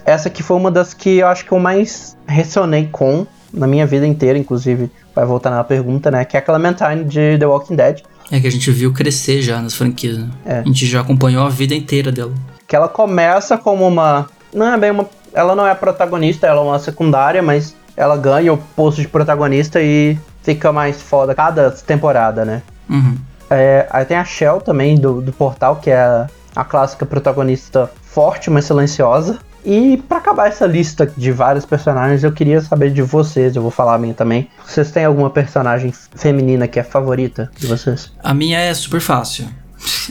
Essa aqui foi uma das que eu acho que eu mais ressonei com na minha vida inteira, inclusive, vai voltar na pergunta, né? Que é a Clementine de The Walking Dead. É que a gente viu crescer já nas franquias, né? É. A gente já acompanhou a vida inteira dela. Que ela começa como uma. Não é bem uma. Ela não é a protagonista, ela é uma secundária, mas ela ganha o posto de protagonista e fica mais foda cada temporada, né? Uhum. É, aí tem a Shell também do, do Portal, que é a, a clássica protagonista forte, mas silenciosa. E pra acabar essa lista de vários personagens, eu queria saber de vocês, eu vou falar a minha também. Vocês têm alguma personagem feminina que é favorita de vocês? A minha é super fácil.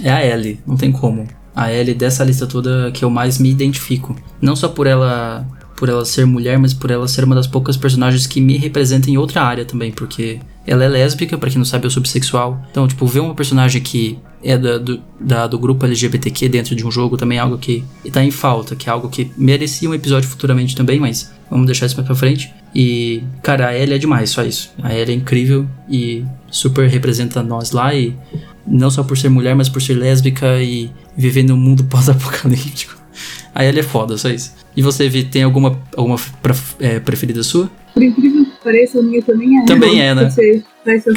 É a Ellie, não tem como. A Ellie dessa lista toda que eu mais me identifico. Não só por ela por ela ser mulher, mas por ela ser uma das poucas personagens que me representam em outra área também, porque ela é lésbica, pra quem não sabe, eu sou bissexual. Então, tipo, ver uma personagem que é da, do, da- do grupo LGBTQ dentro de um jogo também é algo que tá em falta, que é algo que merecia um episódio futuramente também, mas vamos deixar isso mais pra frente. E, cara, a Ellie é demais, só isso. A Ellie é incrível e super representa nós lá e não só por ser mulher, mas por ser lésbica e viver num mundo pós-apocalíptico. A Ellie é foda, só isso. E você, Vi, tem alguma, alguma pra- é, preferida sua? Por incrível que pareça, a minha também é. Também é, né?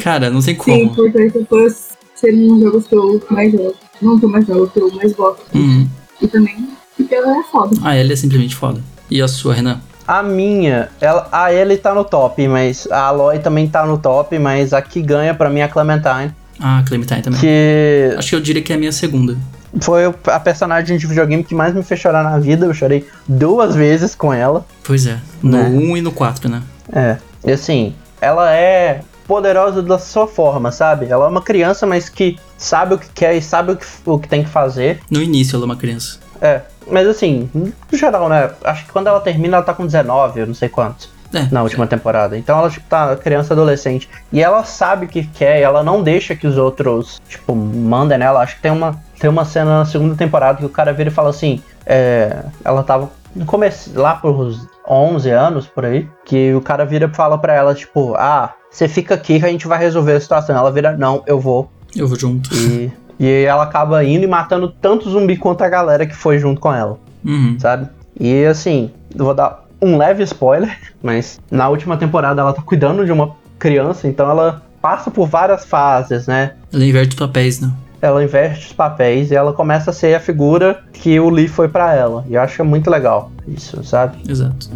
Cara, não tem Sim, como. por Last of Us ser um dos jogos que eu mais jogo. Não que eu mais jogo, que eu mais gosto. Uhum. E também porque ela é foda. A Ellie é simplesmente foda. E a sua, Renan? A minha, ela, a Ellie tá no top, mas a Aloy também tá no top, mas a que ganha pra mim é a Clementine, Ah, Clementine também. que Acho que eu diria que é a minha segunda. foi a personagem de videogame que mais me fez chorar na vida. Eu chorei duas vezes com ela. Pois é. No Né? 1 e no 4, né? É, e assim, ela é poderosa da sua forma, sabe? Ela é uma criança, mas que sabe o que quer e sabe o que, o que tem que fazer. No início ela é uma criança. É, mas assim, no geral, né? Acho que quando ela termina, ela tá com 19, eu não sei quantos. É. Na última temporada. Então ela, tipo, tá criança adolescente. E ela sabe o que quer, ela não deixa que os outros, tipo, mandem nela. Acho que tem uma, tem uma cena na segunda temporada que o cara vira e fala assim: é, ela tava no começo, lá pros 11 anos, por aí, que o cara vira e fala pra ela, tipo, ah, você fica aqui que a gente vai resolver a situação. Ela vira, não, eu vou. Eu vou junto. E, e ela acaba indo e matando tanto zumbi quanto a galera que foi junto com ela Uhum. sabe? E assim, eu vou dar um leve spoiler, mas na última temporada ela tá cuidando de uma criança, então ela passa por várias fases, né? Ela inverte os papéis, né? Ela inverte os papéis e ela começa a ser a figura que o Lee foi pra ela. E eu acho muito legal isso, sabe? Exato.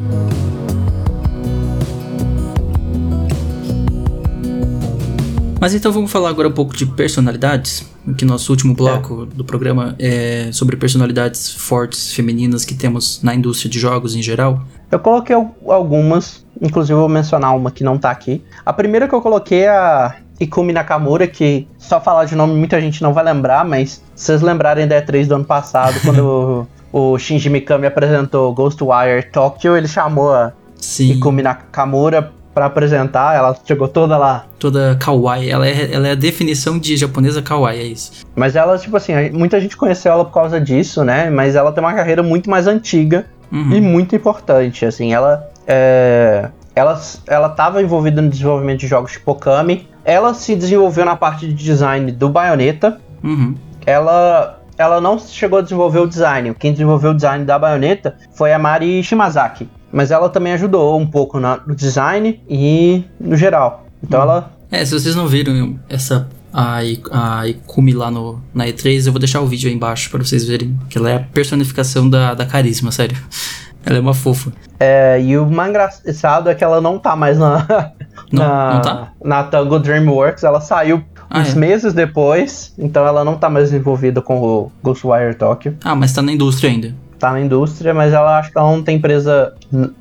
Mas então vamos falar agora um pouco de personalidades, que nosso último bloco do programa é sobre personalidades fortes femininas que temos na indústria de jogos em geral. Eu coloquei al- algumas, inclusive eu vou mencionar uma que não tá aqui. A primeira que eu coloquei é a Ikumi Nakamura, que só falar de nome muita gente não vai lembrar, mas se vocês lembrarem da E3 do ano passado, quando o, o Shinji Mikami apresentou Ghostwire Tokyo, ele chamou a Sim, Ikumi Nakamura pra apresentar, ela chegou toda lá. toda kawaii, ela é, ela é a definição de japonesa kawaii, é isso. Mas ela, tipo assim, muita gente conheceu ela por causa disso, né? Mas ela tem uma carreira muito mais antiga Uhum. e muito importante, assim, ela é, ela ela estava envolvida no desenvolvimento de jogos tipo Okami, ela se desenvolveu na parte de design do Bayonetta, Uhum. ela ela não chegou a desenvolver o design, quem desenvolveu o design da Bayonetta foi a Mari Shimazaki, mas ela também ajudou um pouco no design e no geral. Então ela É, se vocês não viram essa a, a Ikumi lá no, na E3, eu vou deixar o vídeo aí embaixo pra vocês verem. Que ela é a personificação da, da carisma, sério. Ela é uma fofa. É, e o mais engraçado é que ela não tá mais na, Não, na, não tá? na Tango Dreamworks. Ela saiu Ah, uns é? meses depois, então ela não tá mais envolvida com o Ghostwire Tokyo. Ah, mas tá na indústria ainda. Tá na indústria, mas ela acho que ela não tem empresa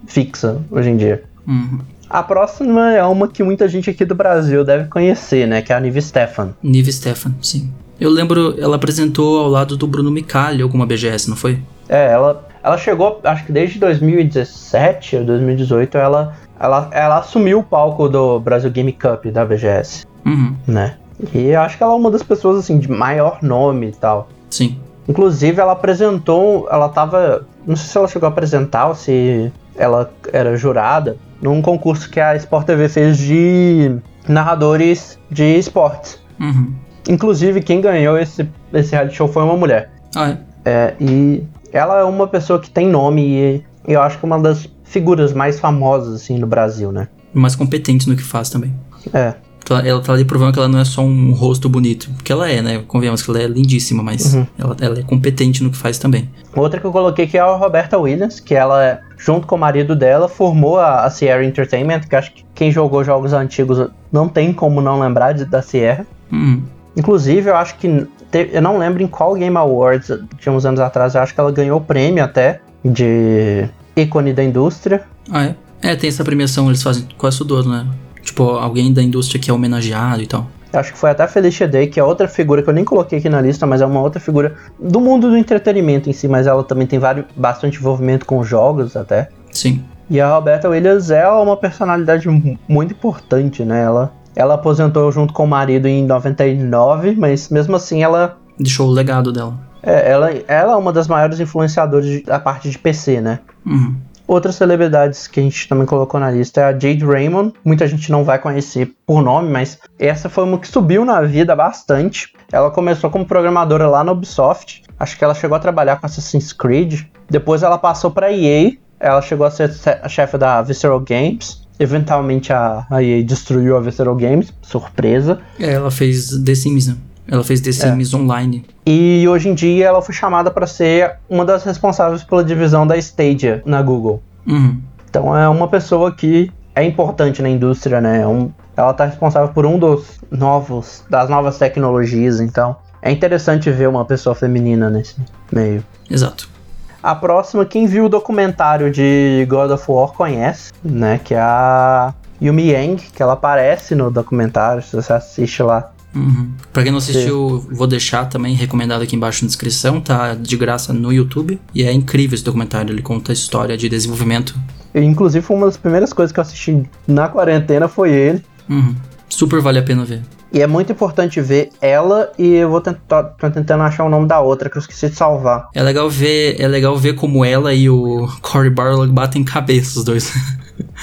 fixa hoje em dia. Uhum. A próxima é uma que muita gente aqui do Brasil deve conhecer, né? Que é a Nive Stefan. Nive Stefan, sim. Eu lembro, ela apresentou ao lado do Bruno Micali alguma BGS, não foi? É, ela, ela chegou, acho que desde 2017 ou 2018, ela, ela, ela assumiu o palco do Brasil Game Cup da BGS. Uhum. né? E acho que ela é uma das pessoas, assim, de maior nome e tal. Sim. Inclusive, ela apresentou, ela tava. Não sei se ela chegou a apresentar ou se ela era jurada num concurso que a Sport TV fez de narradores de esportes. Uhum. Inclusive, quem ganhou esse, esse reality show foi uma mulher. Ah, é. É, e ela é uma pessoa que tem nome e eu acho que é uma das figuras mais famosas, assim, no Brasil, né? Mais competente no que faz também. É. Ela, ela tá ali provando que ela não é só um rosto bonito. Porque ela é, né? Convenhamos que ela é lindíssima, mas Uhum. ela, ela é competente no que faz também. Outra que eu coloquei que é a Roberta Williams, que ela, junto com o marido dela, formou a, a Sierra Entertainment, que acho que quem jogou jogos antigos não tem como não lembrar de- da Sierra. Uhum. Inclusive, eu acho que. Te- eu não lembro em qual Game Awards, de uns anos atrás, eu acho que ela ganhou o prêmio até de ícone da indústria. Ah, é? É, tem essa premiação, eles fazem quase tudo ano, né? Tipo, alguém da indústria que é homenageado e tal. Acho que foi até a Felicia Day, que é outra figura que eu nem coloquei aqui na lista, mas é uma outra figura do mundo do entretenimento em si, mas ela também tem vários, bastante envolvimento com jogos até. Sim. E a Roberta Williams é uma personalidade mu- muito importante, né? Ela, ela aposentou junto com o marido em 99, mas mesmo assim ela Deixou o legado dela. é, ela, ela é uma das maiores influenciadoras da parte de PC, né? Uhum. Outras celebridades que a gente também colocou na lista é a Jade Raymond. Muita gente não vai conhecer por nome, mas essa foi uma que subiu na vida bastante. Ela começou como programadora lá na Ubisoft. Acho que ela chegou a trabalhar com Assassin's Creed. Depois ela passou para EA. Ela chegou a ser a chefe da Visceral Games. Eventualmente a, a EA destruiu a Visceral Games, surpresa. É, ela fez The Sims, né? Ela fez The Sims Online. E hoje em dia ela foi chamada para ser uma das responsáveis pela divisão da Stadia na Google. Uhum. Então é uma pessoa que é importante na indústria, né? É um- ela tá responsável por um dos novos, das novas tecnologias, então é interessante ver uma pessoa feminina nesse meio. Exato. A próxima, quem viu o documentário de God of War conhece, né? Que é a Yumi Yang, que ela aparece no documentário, se você assiste lá. Uhum. Pra quem não assistiu, vou deixar também recomendado aqui embaixo na descrição, tá de graça no YouTube. E é incrível esse documentário, ele conta a história de desenvolvimento. E, inclusive, foi uma das primeiras coisas que eu assisti na quarentena foi ele. Uhum. Super vale a pena ver. E é muito importante ver ela e eu vou tentar tô tentando achar o nome da outra que eu esqueci de salvar. É legal ver, é legal ver como ela e o Cory Barlog batem cabeça os dois.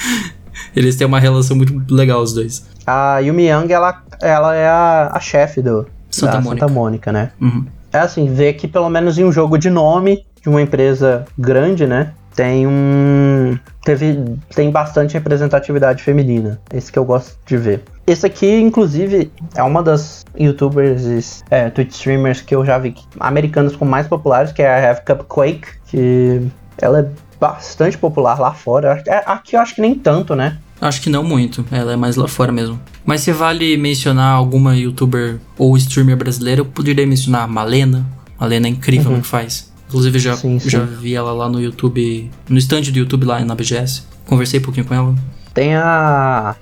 Eles têm uma relação muito legal os dois. A Yumi Yang, ela, ela é a, a chefe do Santa da Mônica. Santa Mônica, né? Uhum. É assim, ver que pelo menos em um jogo de nome de uma empresa grande, né? Tem um. Teve. Tem bastante representatividade feminina. Esse que eu gosto de ver. Esse aqui, inclusive, é uma das youtubers, é, Twitch streamers que eu já vi americanas com mais populares, que é a Have Cupquake, que ela é bastante popular lá fora. É, Aqui eu acho que nem tanto, né? Acho que não muito, ela é mais lá fora mesmo. Mas se vale mencionar alguma youtuber ou streamer brasileira, eu poderia mencionar a Malena. Malena é incrível no que faz. Inclusive já, Sim, sim. já vi ela lá no YouTube, no stand do YouTube lá na BGS. Conversei um pouquinho com ela. Tem a,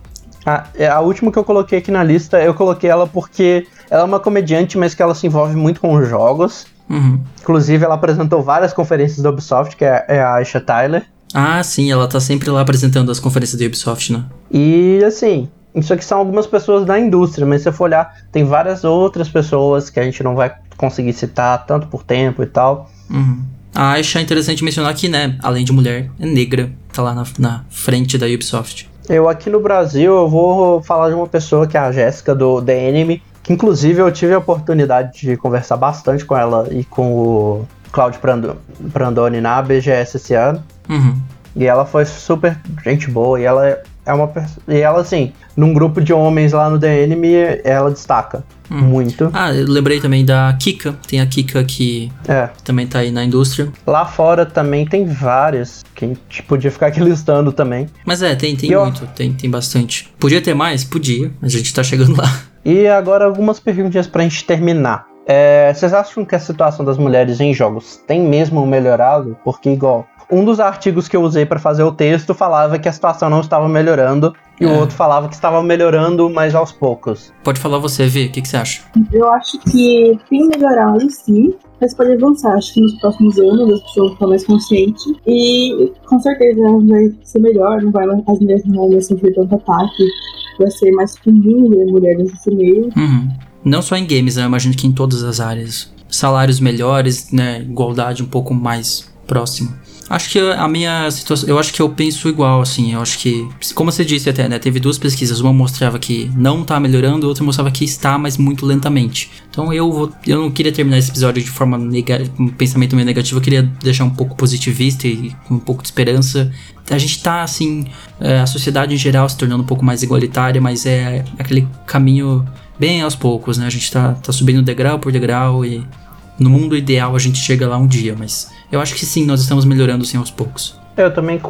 a. A última que eu coloquei aqui na lista, eu coloquei ela porque ela é uma comediante, mas que ela se envolve muito com jogos. Uhum. Inclusive, ela apresentou várias conferências da Ubisoft, que é, é a Aisha Tyler. Ah, sim, ela tá sempre lá apresentando as conferências da Ubisoft, né? E assim, isso aqui são algumas pessoas da indústria, mas se você for olhar, tem várias outras pessoas que a gente não vai conseguir citar, tanto por tempo e tal. Uhum. A Aisha é interessante mencionar que, né, além de mulher, é negra, tá lá na, na frente da Ubisoft. Eu aqui no Brasil, eu vou falar de uma pessoa que é a Jéssica do The Enemy, que inclusive eu tive a oportunidade de conversar bastante com ela e com o Claudio Prando- Prandoni na BGS esse ano. Uhum. E ela foi super gente boa. E ela é- uma. E ela, assim, num grupo de homens lá no The Enemy, ela destaca Hum. muito. Ah, eu lembrei também da Kika. Tem a Kika que É. também tá aí na indústria. Lá fora também tem várias. Que a gente podia ficar aqui listando também. Mas é, tem, tem E, muito, tem, tem bastante. Podia ter mais? Podia, a gente tá chegando lá. E agora algumas perguntinhas pra gente terminar. É, vocês acham que a situação das mulheres em jogos tem mesmo melhorado? Porque, igual, um dos artigos que eu usei pra fazer o texto falava que a situação não estava melhorando. E É. o outro falava que estava melhorando, mas aos poucos. Pode falar você, Vê, o que, que você acha? Eu acho que tem melhorado sim, mas pode avançar. Acho que nos próximos anos as pessoas vão ficar mais conscientes. E com certeza vai ser melhor, não vai, as mulheres não vão sofrer tanto ataque. Vai ser mais comum ver mulheres nesse meio. Uhum. Não só em games, né? Eu imagino que em todas as áreas. Salários melhores, né? Igualdade um pouco mais próxima. Acho que a minha situação, eu acho que eu penso igual, assim, eu acho que, como você disse até, né, teve duas pesquisas, uma mostrava que não tá melhorando, outra mostrava que está, mas muito lentamente. Então eu vou, eu não queria terminar esse episódio de forma negativa, um pensamento meio negativo, eu queria deixar um pouco positivista e com um pouco de esperança. A gente tá, assim, é, a sociedade em geral se tornando um pouco mais igualitária, mas é aquele caminho bem aos poucos, né, a gente tá, tá subindo degrau por degrau e no mundo ideal a gente chega lá um dia, mas eu acho que sim, nós estamos melhorando sim aos poucos. Eu também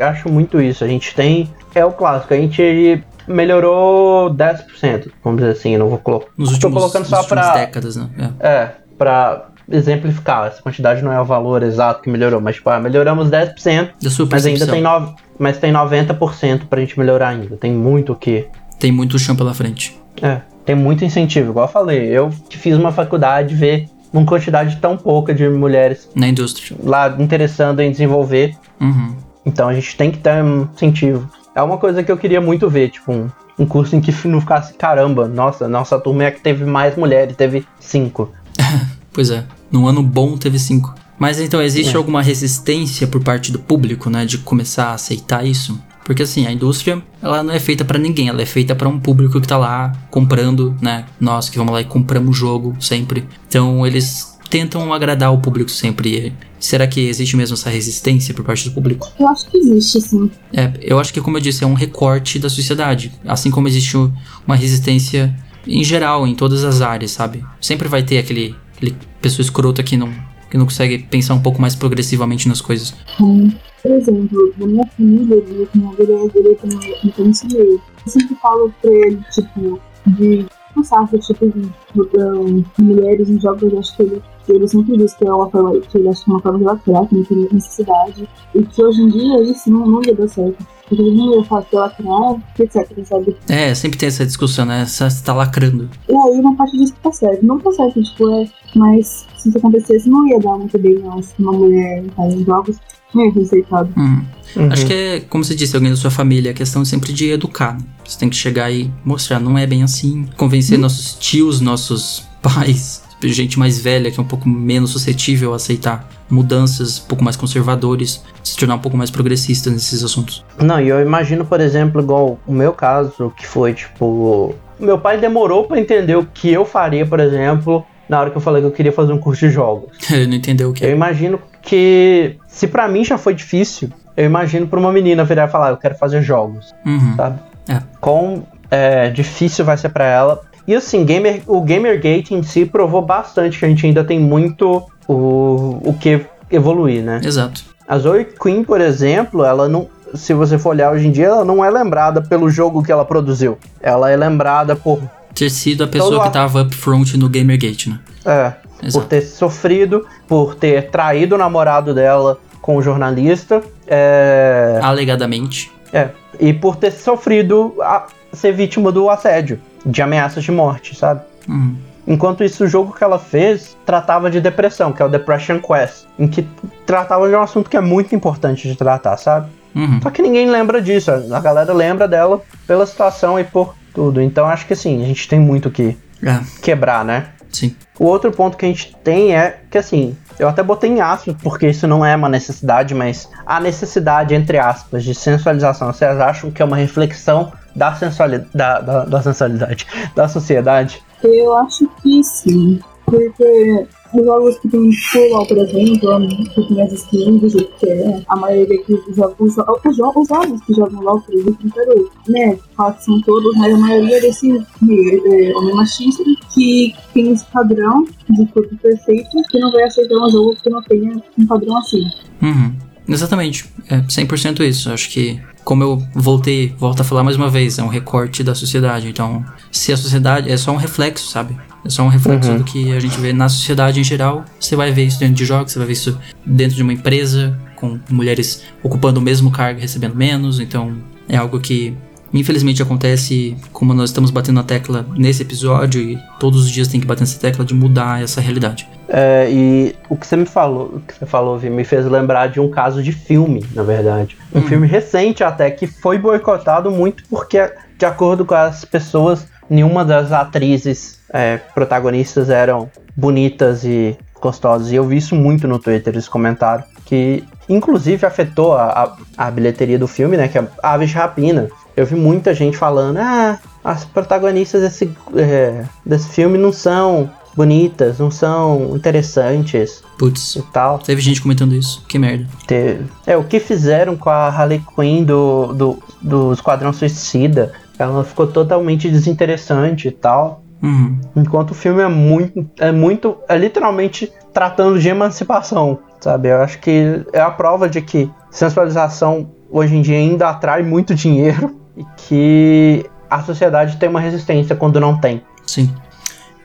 acho muito isso. A gente tem. É o clássico, a gente melhorou 10%, vamos dizer assim, eu não vou colocar. Nos últimos, colocando só para décadas, né? É, é para exemplificar, essa quantidade não é o valor exato que melhorou, mas tipo, ah, melhoramos 10%, da sua mas ainda tem, no, mas tem 90% pra gente melhorar ainda. Tem muito o que. Tem muito chão pela frente. É, tem muito incentivo, igual eu falei. Eu fiz uma faculdade ver uma quantidade tão pouca de mulheres na indústria lá interessando em desenvolver. Uhum. Então a gente tem que ter um incentivo. É uma coisa que eu queria muito ver, tipo, um, um curso em que não ficasse, caramba, nossa, nossa turma é que teve mais mulheres, teve cinco. pois é, num ano bom teve cinco. Mas então, existe é. alguma resistência por parte do público, né, de começar a aceitar isso? Porque assim, a indústria, ela não é feita para ninguém, ela é feita para um público que tá lá comprando, né? Nós que vamos lá e compramos o jogo sempre. Então, eles tentam agradar o público sempre. Será que existe mesmo essa resistência por parte do público? Eu acho que existe, sim. É, eu acho que, como eu disse, é um recorte da sociedade. Assim como existe uma resistência em geral, em todas as áreas, sabe? Sempre vai ter aquele, aquele pessoa escrota que não, que não consegue pensar um pouco mais progressivamente nas coisas. Hum. Por exemplo, na minha família, minha cunhada ele também então meio. Eu sempre falo pra ele, tipo, de passar esse tipo de um, mulheres em jogos, eu acho que ele, ele sempre diz que é uma forma, que ele acha que é uma forma de lacrar, que não tem necessidade, e que hoje em dia isso não, não ia dar certo. Porque ele não ia falar que lacrar, etc, sabe? É, sempre tem essa discussão, né? Você tá lacrando. E aí uma parte disso tá certo. Não tá certo, tipo, é. Mas se isso acontecesse, não ia dar muito bem, não. Se uma mulher tá em jogos é respeitado. Hum. Uhum. Acho que é, como você disse, alguém da sua família, a questão sempre de educar. Você tem que chegar e mostrar, não é bem assim. Convencer uhum. nossos tios, nossos pais, gente mais velha, que é um pouco menos suscetível a aceitar mudanças, um pouco mais conservadores, se tornar um pouco mais progressista nesses assuntos. Não, e eu imagino, por exemplo, igual o meu caso, que foi tipo. Meu pai demorou para entender o que eu faria, por exemplo, na hora que eu falei que eu queria fazer um curso de jogos. Ele não entendeu o que. Eu imagino que se para mim já foi difícil, eu imagino pra uma menina virar e falar, eu quero fazer jogos, uhum. sabe? É. Quão é, difícil vai ser para ela. E assim, gamer, o Gamergate em si provou bastante que a gente ainda tem muito o, o que evoluir, né? Exato. A Zoe Queen, por exemplo, ela não. Se você for olhar hoje em dia, ela não é lembrada pelo jogo que ela produziu. Ela é lembrada por. Ter sido a pessoa que tava up front no Gamergate, né? É. Exato. por ter sofrido, por ter traído o namorado dela com o jornalista. É... Alegadamente. É. E por ter sofrido a ser vítima do assédio, de ameaças de morte, sabe? Uhum. Enquanto isso, o jogo que ela fez tratava de depressão, que é o Depression Quest, em que tratava de um assunto que é muito importante de tratar, sabe? Uhum. Só que ninguém lembra disso, a galera lembra dela pela situação e por tudo. Então acho que assim, a gente tem muito que é. quebrar, né? Sim. O outro ponto que a gente tem é que assim, eu até botei em aspas, porque isso não é uma necessidade, mas a necessidade, entre aspas, de sensualização, vocês acham que é uma reflexão da sensualidade, da, da, da sensualidade, da sociedade? Eu acho que sim, porque os jogos que tem full por exemplo, que tem as skins do jeito que é, a maioria que joga os, os, os jogos que jogam LOL, por exemplo, inteiro, né, que são todos, mas a maioria desse é, homem machista que tem esse padrão de corpo perfeito que não vai aceitar um jogo que não tenha um padrão assim. Uhum. Exatamente, é 100% isso. Acho que, como eu voltei, volto a falar mais uma vez, é um recorte da sociedade. Então, se a sociedade é só um reflexo, sabe? É só um reflexo uhum. do que a gente vê na sociedade em geral. Você vai ver isso dentro de jogos, você vai ver isso dentro de uma empresa, com mulheres ocupando o mesmo cargo e recebendo menos. Então, é algo que infelizmente acontece, como nós estamos batendo na tecla nesse episódio, e todos os dias tem que bater nessa tecla de mudar essa realidade. É, e o que você me falou, o que você falou, Vi, me fez lembrar de um caso de filme, na verdade. Um hum. filme recente até, que foi boicotado muito porque, de acordo com as pessoas nenhuma das atrizes é, protagonistas eram bonitas e gostosas. E eu vi isso muito no Twitter, esse comentário. Que inclusive afetou a, a, a bilheteria do filme, né? Que é Aves de Rapina. Eu vi muita gente falando, ah, as protagonistas desse, é, desse filme não são bonitas, não são interessantes Putz, e tal. teve gente comentando isso. Que merda. Teve. É, o que fizeram com a Harley Quinn do, do, do Esquadrão Suicida, ela ficou totalmente desinteressante e tal. Uhum. Enquanto o filme é muito, é muito, é literalmente tratando de emancipação, sabe? Eu acho que é a prova de que sensualização hoje em dia ainda atrai muito dinheiro e que a sociedade tem uma resistência quando não tem. Sim.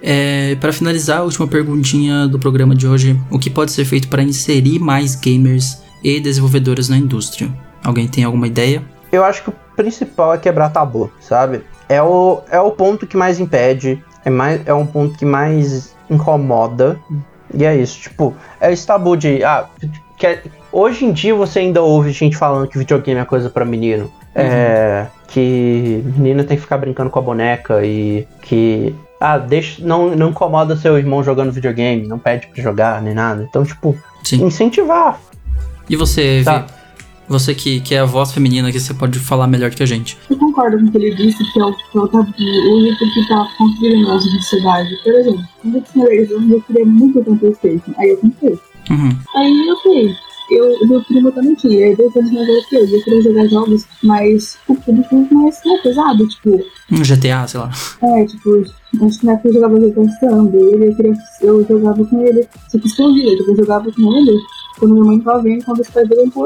É, para finalizar, a última perguntinha do programa de hoje: o que pode ser feito para inserir mais gamers e desenvolvedores na indústria? Alguém tem alguma ideia? Eu acho que o principal é quebrar tabu, sabe? É o, é o ponto que mais impede, é, mais, é um ponto que mais incomoda. E é isso, tipo, é esse tabu de. Ah, que é- hoje em dia você ainda ouve gente falando que videogame é coisa pra menino. É, que menina tem que ficar brincando com a boneca e que. Ah, deixa, não, não incomoda seu irmão jogando videogame, não pede pra jogar nem nada. Então, tipo, Sim. incentivar. E você, Tá. Vi? Você que, que é a voz feminina que você pode falar melhor que a gente. Eu concordo com o que ele disse, que é o, que é o tabu hoje porque tá construindo a nossa sociedade. Por exemplo, quando eu tinha 10 anos, eu queria muito ter um Playstation. Aí eu comprei. Uhum. Aí, ok. Eu, meu primo também tinha, ele é dois anos mais velho que eu. Eu queria jogar jogos mais. O público mais né, pesado, tipo. Um GTA, sei lá. É, tipo, acho que na época eu jogava GTA Samba, ele queria. Eu jogava com ele. Só que escondido, tipo, eu jogava com ele quando minha mãe tava vendo, quando os pais dele iam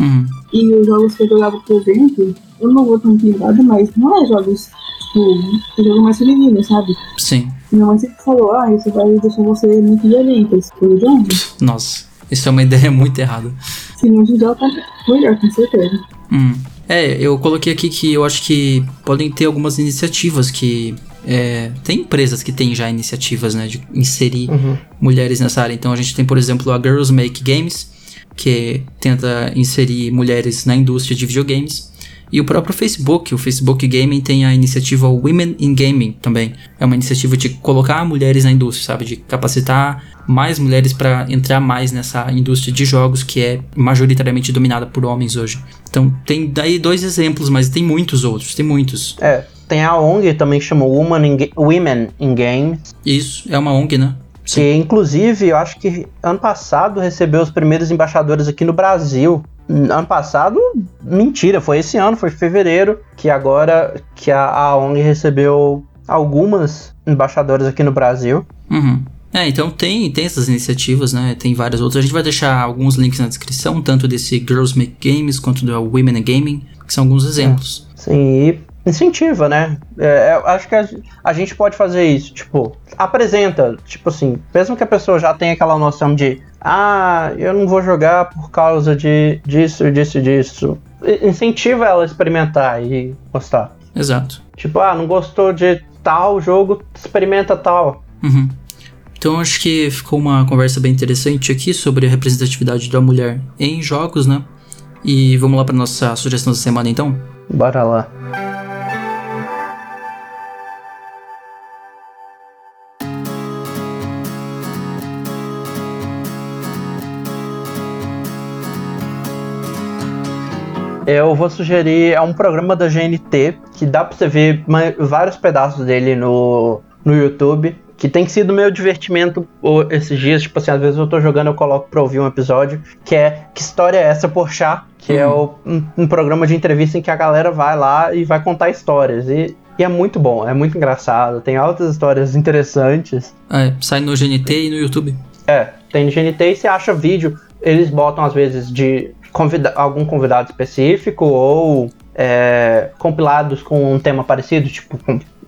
Uhum. E os jogos que eu jogava, por exemplo, eu não vou tão ligado, mas não é jogos, tipo, jogo mais feminino, sabe? Sim. Minha mãe sempre falou, ah, isso vai deixar você muito violenta, coisa de homem. Nossa, isso é uma ideia muito errada. Se não ajudar, tá melhor, com certeza. Hum. É, eu coloquei aqui que eu acho que podem ter algumas iniciativas que. é, tem empresas que têm já iniciativas, né, de inserir Uhum. mulheres nessa área. Então a gente tem, por exemplo, a Girls Make Games, que tenta inserir mulheres na indústria de videogames. E o próprio Facebook, o Facebook Gaming tem a iniciativa Women in Gaming também. É uma iniciativa de colocar mulheres na indústria, sabe? De capacitar mais mulheres para entrar mais nessa indústria de jogos que é majoritariamente dominada por homens hoje. Então tem daí dois exemplos, mas tem muitos outros, tem muitos. É, tem a ONG também que chama Woman in Women in Games. Isso é uma ONG, né? Que, inclusive, eu acho que ano passado recebeu os primeiros embaixadores aqui no Brasil. Ano passado, mentira, foi esse ano, foi fevereiro, que agora que a, a ONG recebeu algumas embaixadoras aqui no Brasil. Uhum. É, então tem, tem essas iniciativas, né? Tem várias outras. A gente vai deixar alguns links na descrição, tanto desse Girls Make Games quanto do Women in Gaming, que são alguns exemplos. Sim, e incentiva, né? É, eu acho que a, a gente pode fazer isso, tipo, apresenta, tipo assim, mesmo que a pessoa já tenha aquela noção de, ah, eu não vou jogar por causa de disso, disso, disso. Incentiva ela a experimentar e gostar. Exato. Tipo, ah, não gostou de tal jogo, experimenta tal. Uhum. Então acho que ficou uma conversa bem interessante aqui sobre a representatividade da mulher em jogos, né? E vamos lá para nossa sugestão da semana então? Bora lá. Eu vou sugerir é um programa da GNT que dá pra você ver vários pedaços dele no, no YouTube. Que tem sido meu divertimento esses dias. Tipo assim, às vezes eu tô jogando, eu coloco pra ouvir um episódio. Que é Que História é essa, Porchat? Que é o- um, um programa de entrevista em que a galera vai lá e vai contar histórias. E, e é muito bom, é muito engraçado. Tem altas histórias interessantes. É, sai no GNT e no YouTube. É, tem no GNT e você acha vídeo. Eles botam às vezes de convida algum convidado específico ou é, compilados com um tema parecido, tipo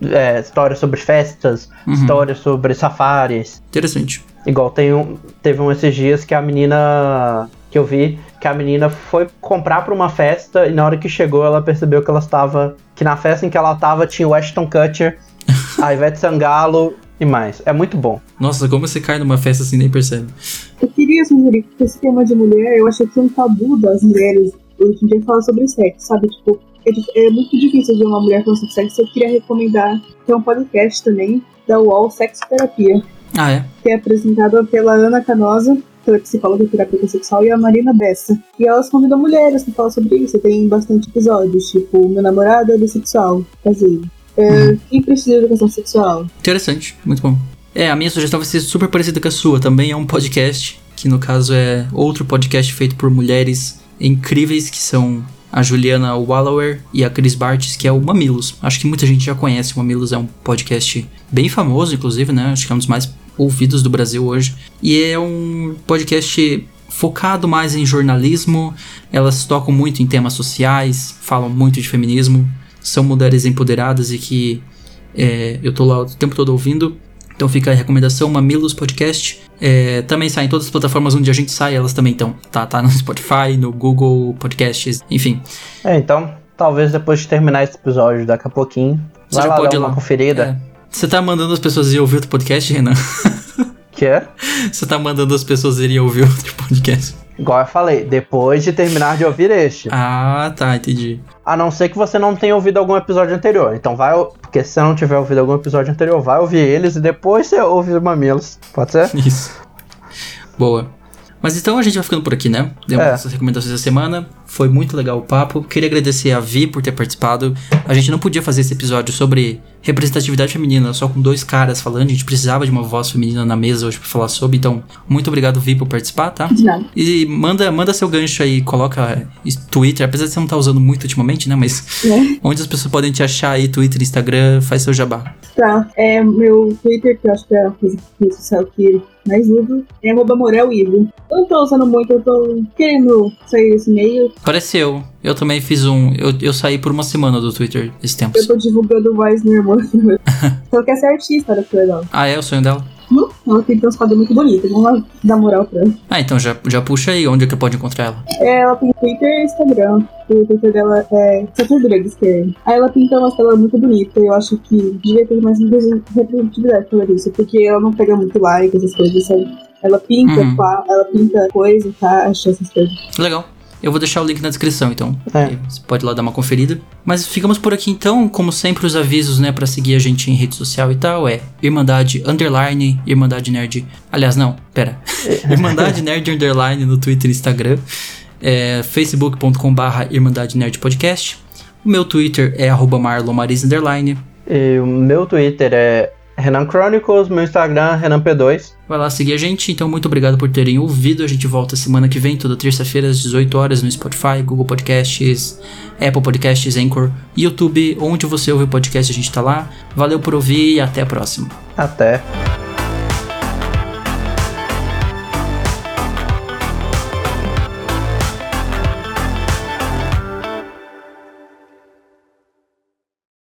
é, histórias sobre festas, Uhum. histórias sobre safaris. Interessante. Igual tem um, teve um esses dias que a menina que eu vi, que a menina foi comprar pra uma festa e na hora que chegou ela percebeu que ela estava que na festa em que ela estava tinha o Ashton Kutcher, a Ivete Sangalo e mais. É muito bom. Nossa, como você cai numa festa assim nem percebe. Eu queria sugerir que esse tema de mulher, eu achei que é um tabu das mulheres hoje em dia falar sobre sexo, sabe? Tipo, é, muito difícil ver uma mulher falando sobre sexo. Eu queria recomendar tem um podcast também da UOL Sexo Terapia. Ah, é? Que é apresentado pela Ana Canosa, que é psicóloga de terapia sexual, e a Marina Bessa. E elas convidam mulheres pra falar sobre isso. Tem bastante episódios, tipo, meu namorado é bissexual, caseiro. É, Uhum. Quem precisa de educação sexual? Interessante, muito bom. É, a minha sugestão vai ser super parecida com a sua. Também é um podcast, que no caso é outro podcast feito por mulheres incríveis, que são a Juliana Wallower e a Cris Bartes, que é o Mamilos. Acho que muita gente já conhece. O Mamilos é um podcast bem famoso, inclusive, né? Acho que é um dos mais ouvidos do Brasil hoje. E é um podcast focado mais em jornalismo. Elas tocam muito em temas sociais, falam muito de feminismo. São mulheres empoderadas e que é, eu tô lá o tempo todo ouvindo. Então fica a recomendação, Mamilos Podcast. É, também sai em todas as plataformas onde a gente sai, elas também estão. Tá, tá no Spotify, no Google Podcasts, enfim. É, então, talvez depois de terminar esse episódio, daqui a pouquinho, Você vai já lá pode dar ir uma lá. conferida. É. Você tá mandando as pessoas irem ouvir outro podcast, Renan? Que é, Você tá mandando as pessoas irem ouvir outro podcast? Igual eu falei, depois de terminar de ouvir este. Ah, tá, entendi. A não ser que você não tenha ouvido algum episódio anterior. Então vai. Porque se você não tiver ouvido algum episódio anterior, vai ouvir eles e depois você ouve os mamilos. Pode ser? Isso. Boa. Mas então a gente vai ficando por aqui, né? Demos É. essas recomendações da semana. Foi muito legal o papo. Queria agradecer a Vi por ter participado. A gente não podia fazer esse episódio sobre representatividade feminina só com dois caras falando. A gente precisava de uma voz feminina na mesa hoje pra falar sobre. Então, muito obrigado, Vi, por participar, tá? De nada. E manda, manda seu gancho aí, coloca Twitter, apesar de você não estar usando muito ultimamente, né? Mas É. onde as pessoas podem te achar aí, Twitter, Instagram, faz seu jabá. Tá, é meu Twitter, que eu acho que é a coisa social que mais uso, é arroba Morel Ivo. Eu não tô usando muito, eu tô querendo sair desse meio. Pareceu. Eu também fiz um. Eu, eu saí por uma semana do Twitter esses tempos. Eu tô divulgando mais minha irmã. Ela quer ser artista, olha que legal. Ah, é o sonho dela? Hum, ela tem uns quadros muito bonitos, vamos lá dar moral pra ela. Ah, então já, já puxa aí onde é que pode encontrar ela. É, ela tem Twitter e Instagram. O Twitter dela é Satur Drugs, que é. Aí ela pinta umas telas muito bonitas. Eu acho que devia ter mais representatividade pela isso, porque ela não pega muito like, essas coisas, sabe? Ela pinta, Uhum. ela pinta coisa, caixa, essas coisas. Legal. Eu vou deixar o link na descrição, então. É. Você pode ir lá dar uma conferida. Mas ficamos por aqui então, como sempre, os avisos, né, pra seguir a gente em rede social e tal, é Irmandade Underline, Irmandade Nerd. Aliás, não, pera. Irmandade Nerd Underline no Twitter e Instagram. É, facebook.com barra Irmandade Nerd Podcast. O meu Twitter é arroba marlonmaris underline. E o meu Twitter é Renan Chronicles, meu Instagram é RenanP2. Vai lá seguir a gente. Então, muito obrigado por terem ouvido. A gente volta semana que vem, toda terça-feira, às 18 horas, no Spotify, Google Podcasts, Apple Podcasts, Anchor, YouTube, onde você ouve o podcast, a gente tá lá. Valeu por ouvir e até a próxima. Até.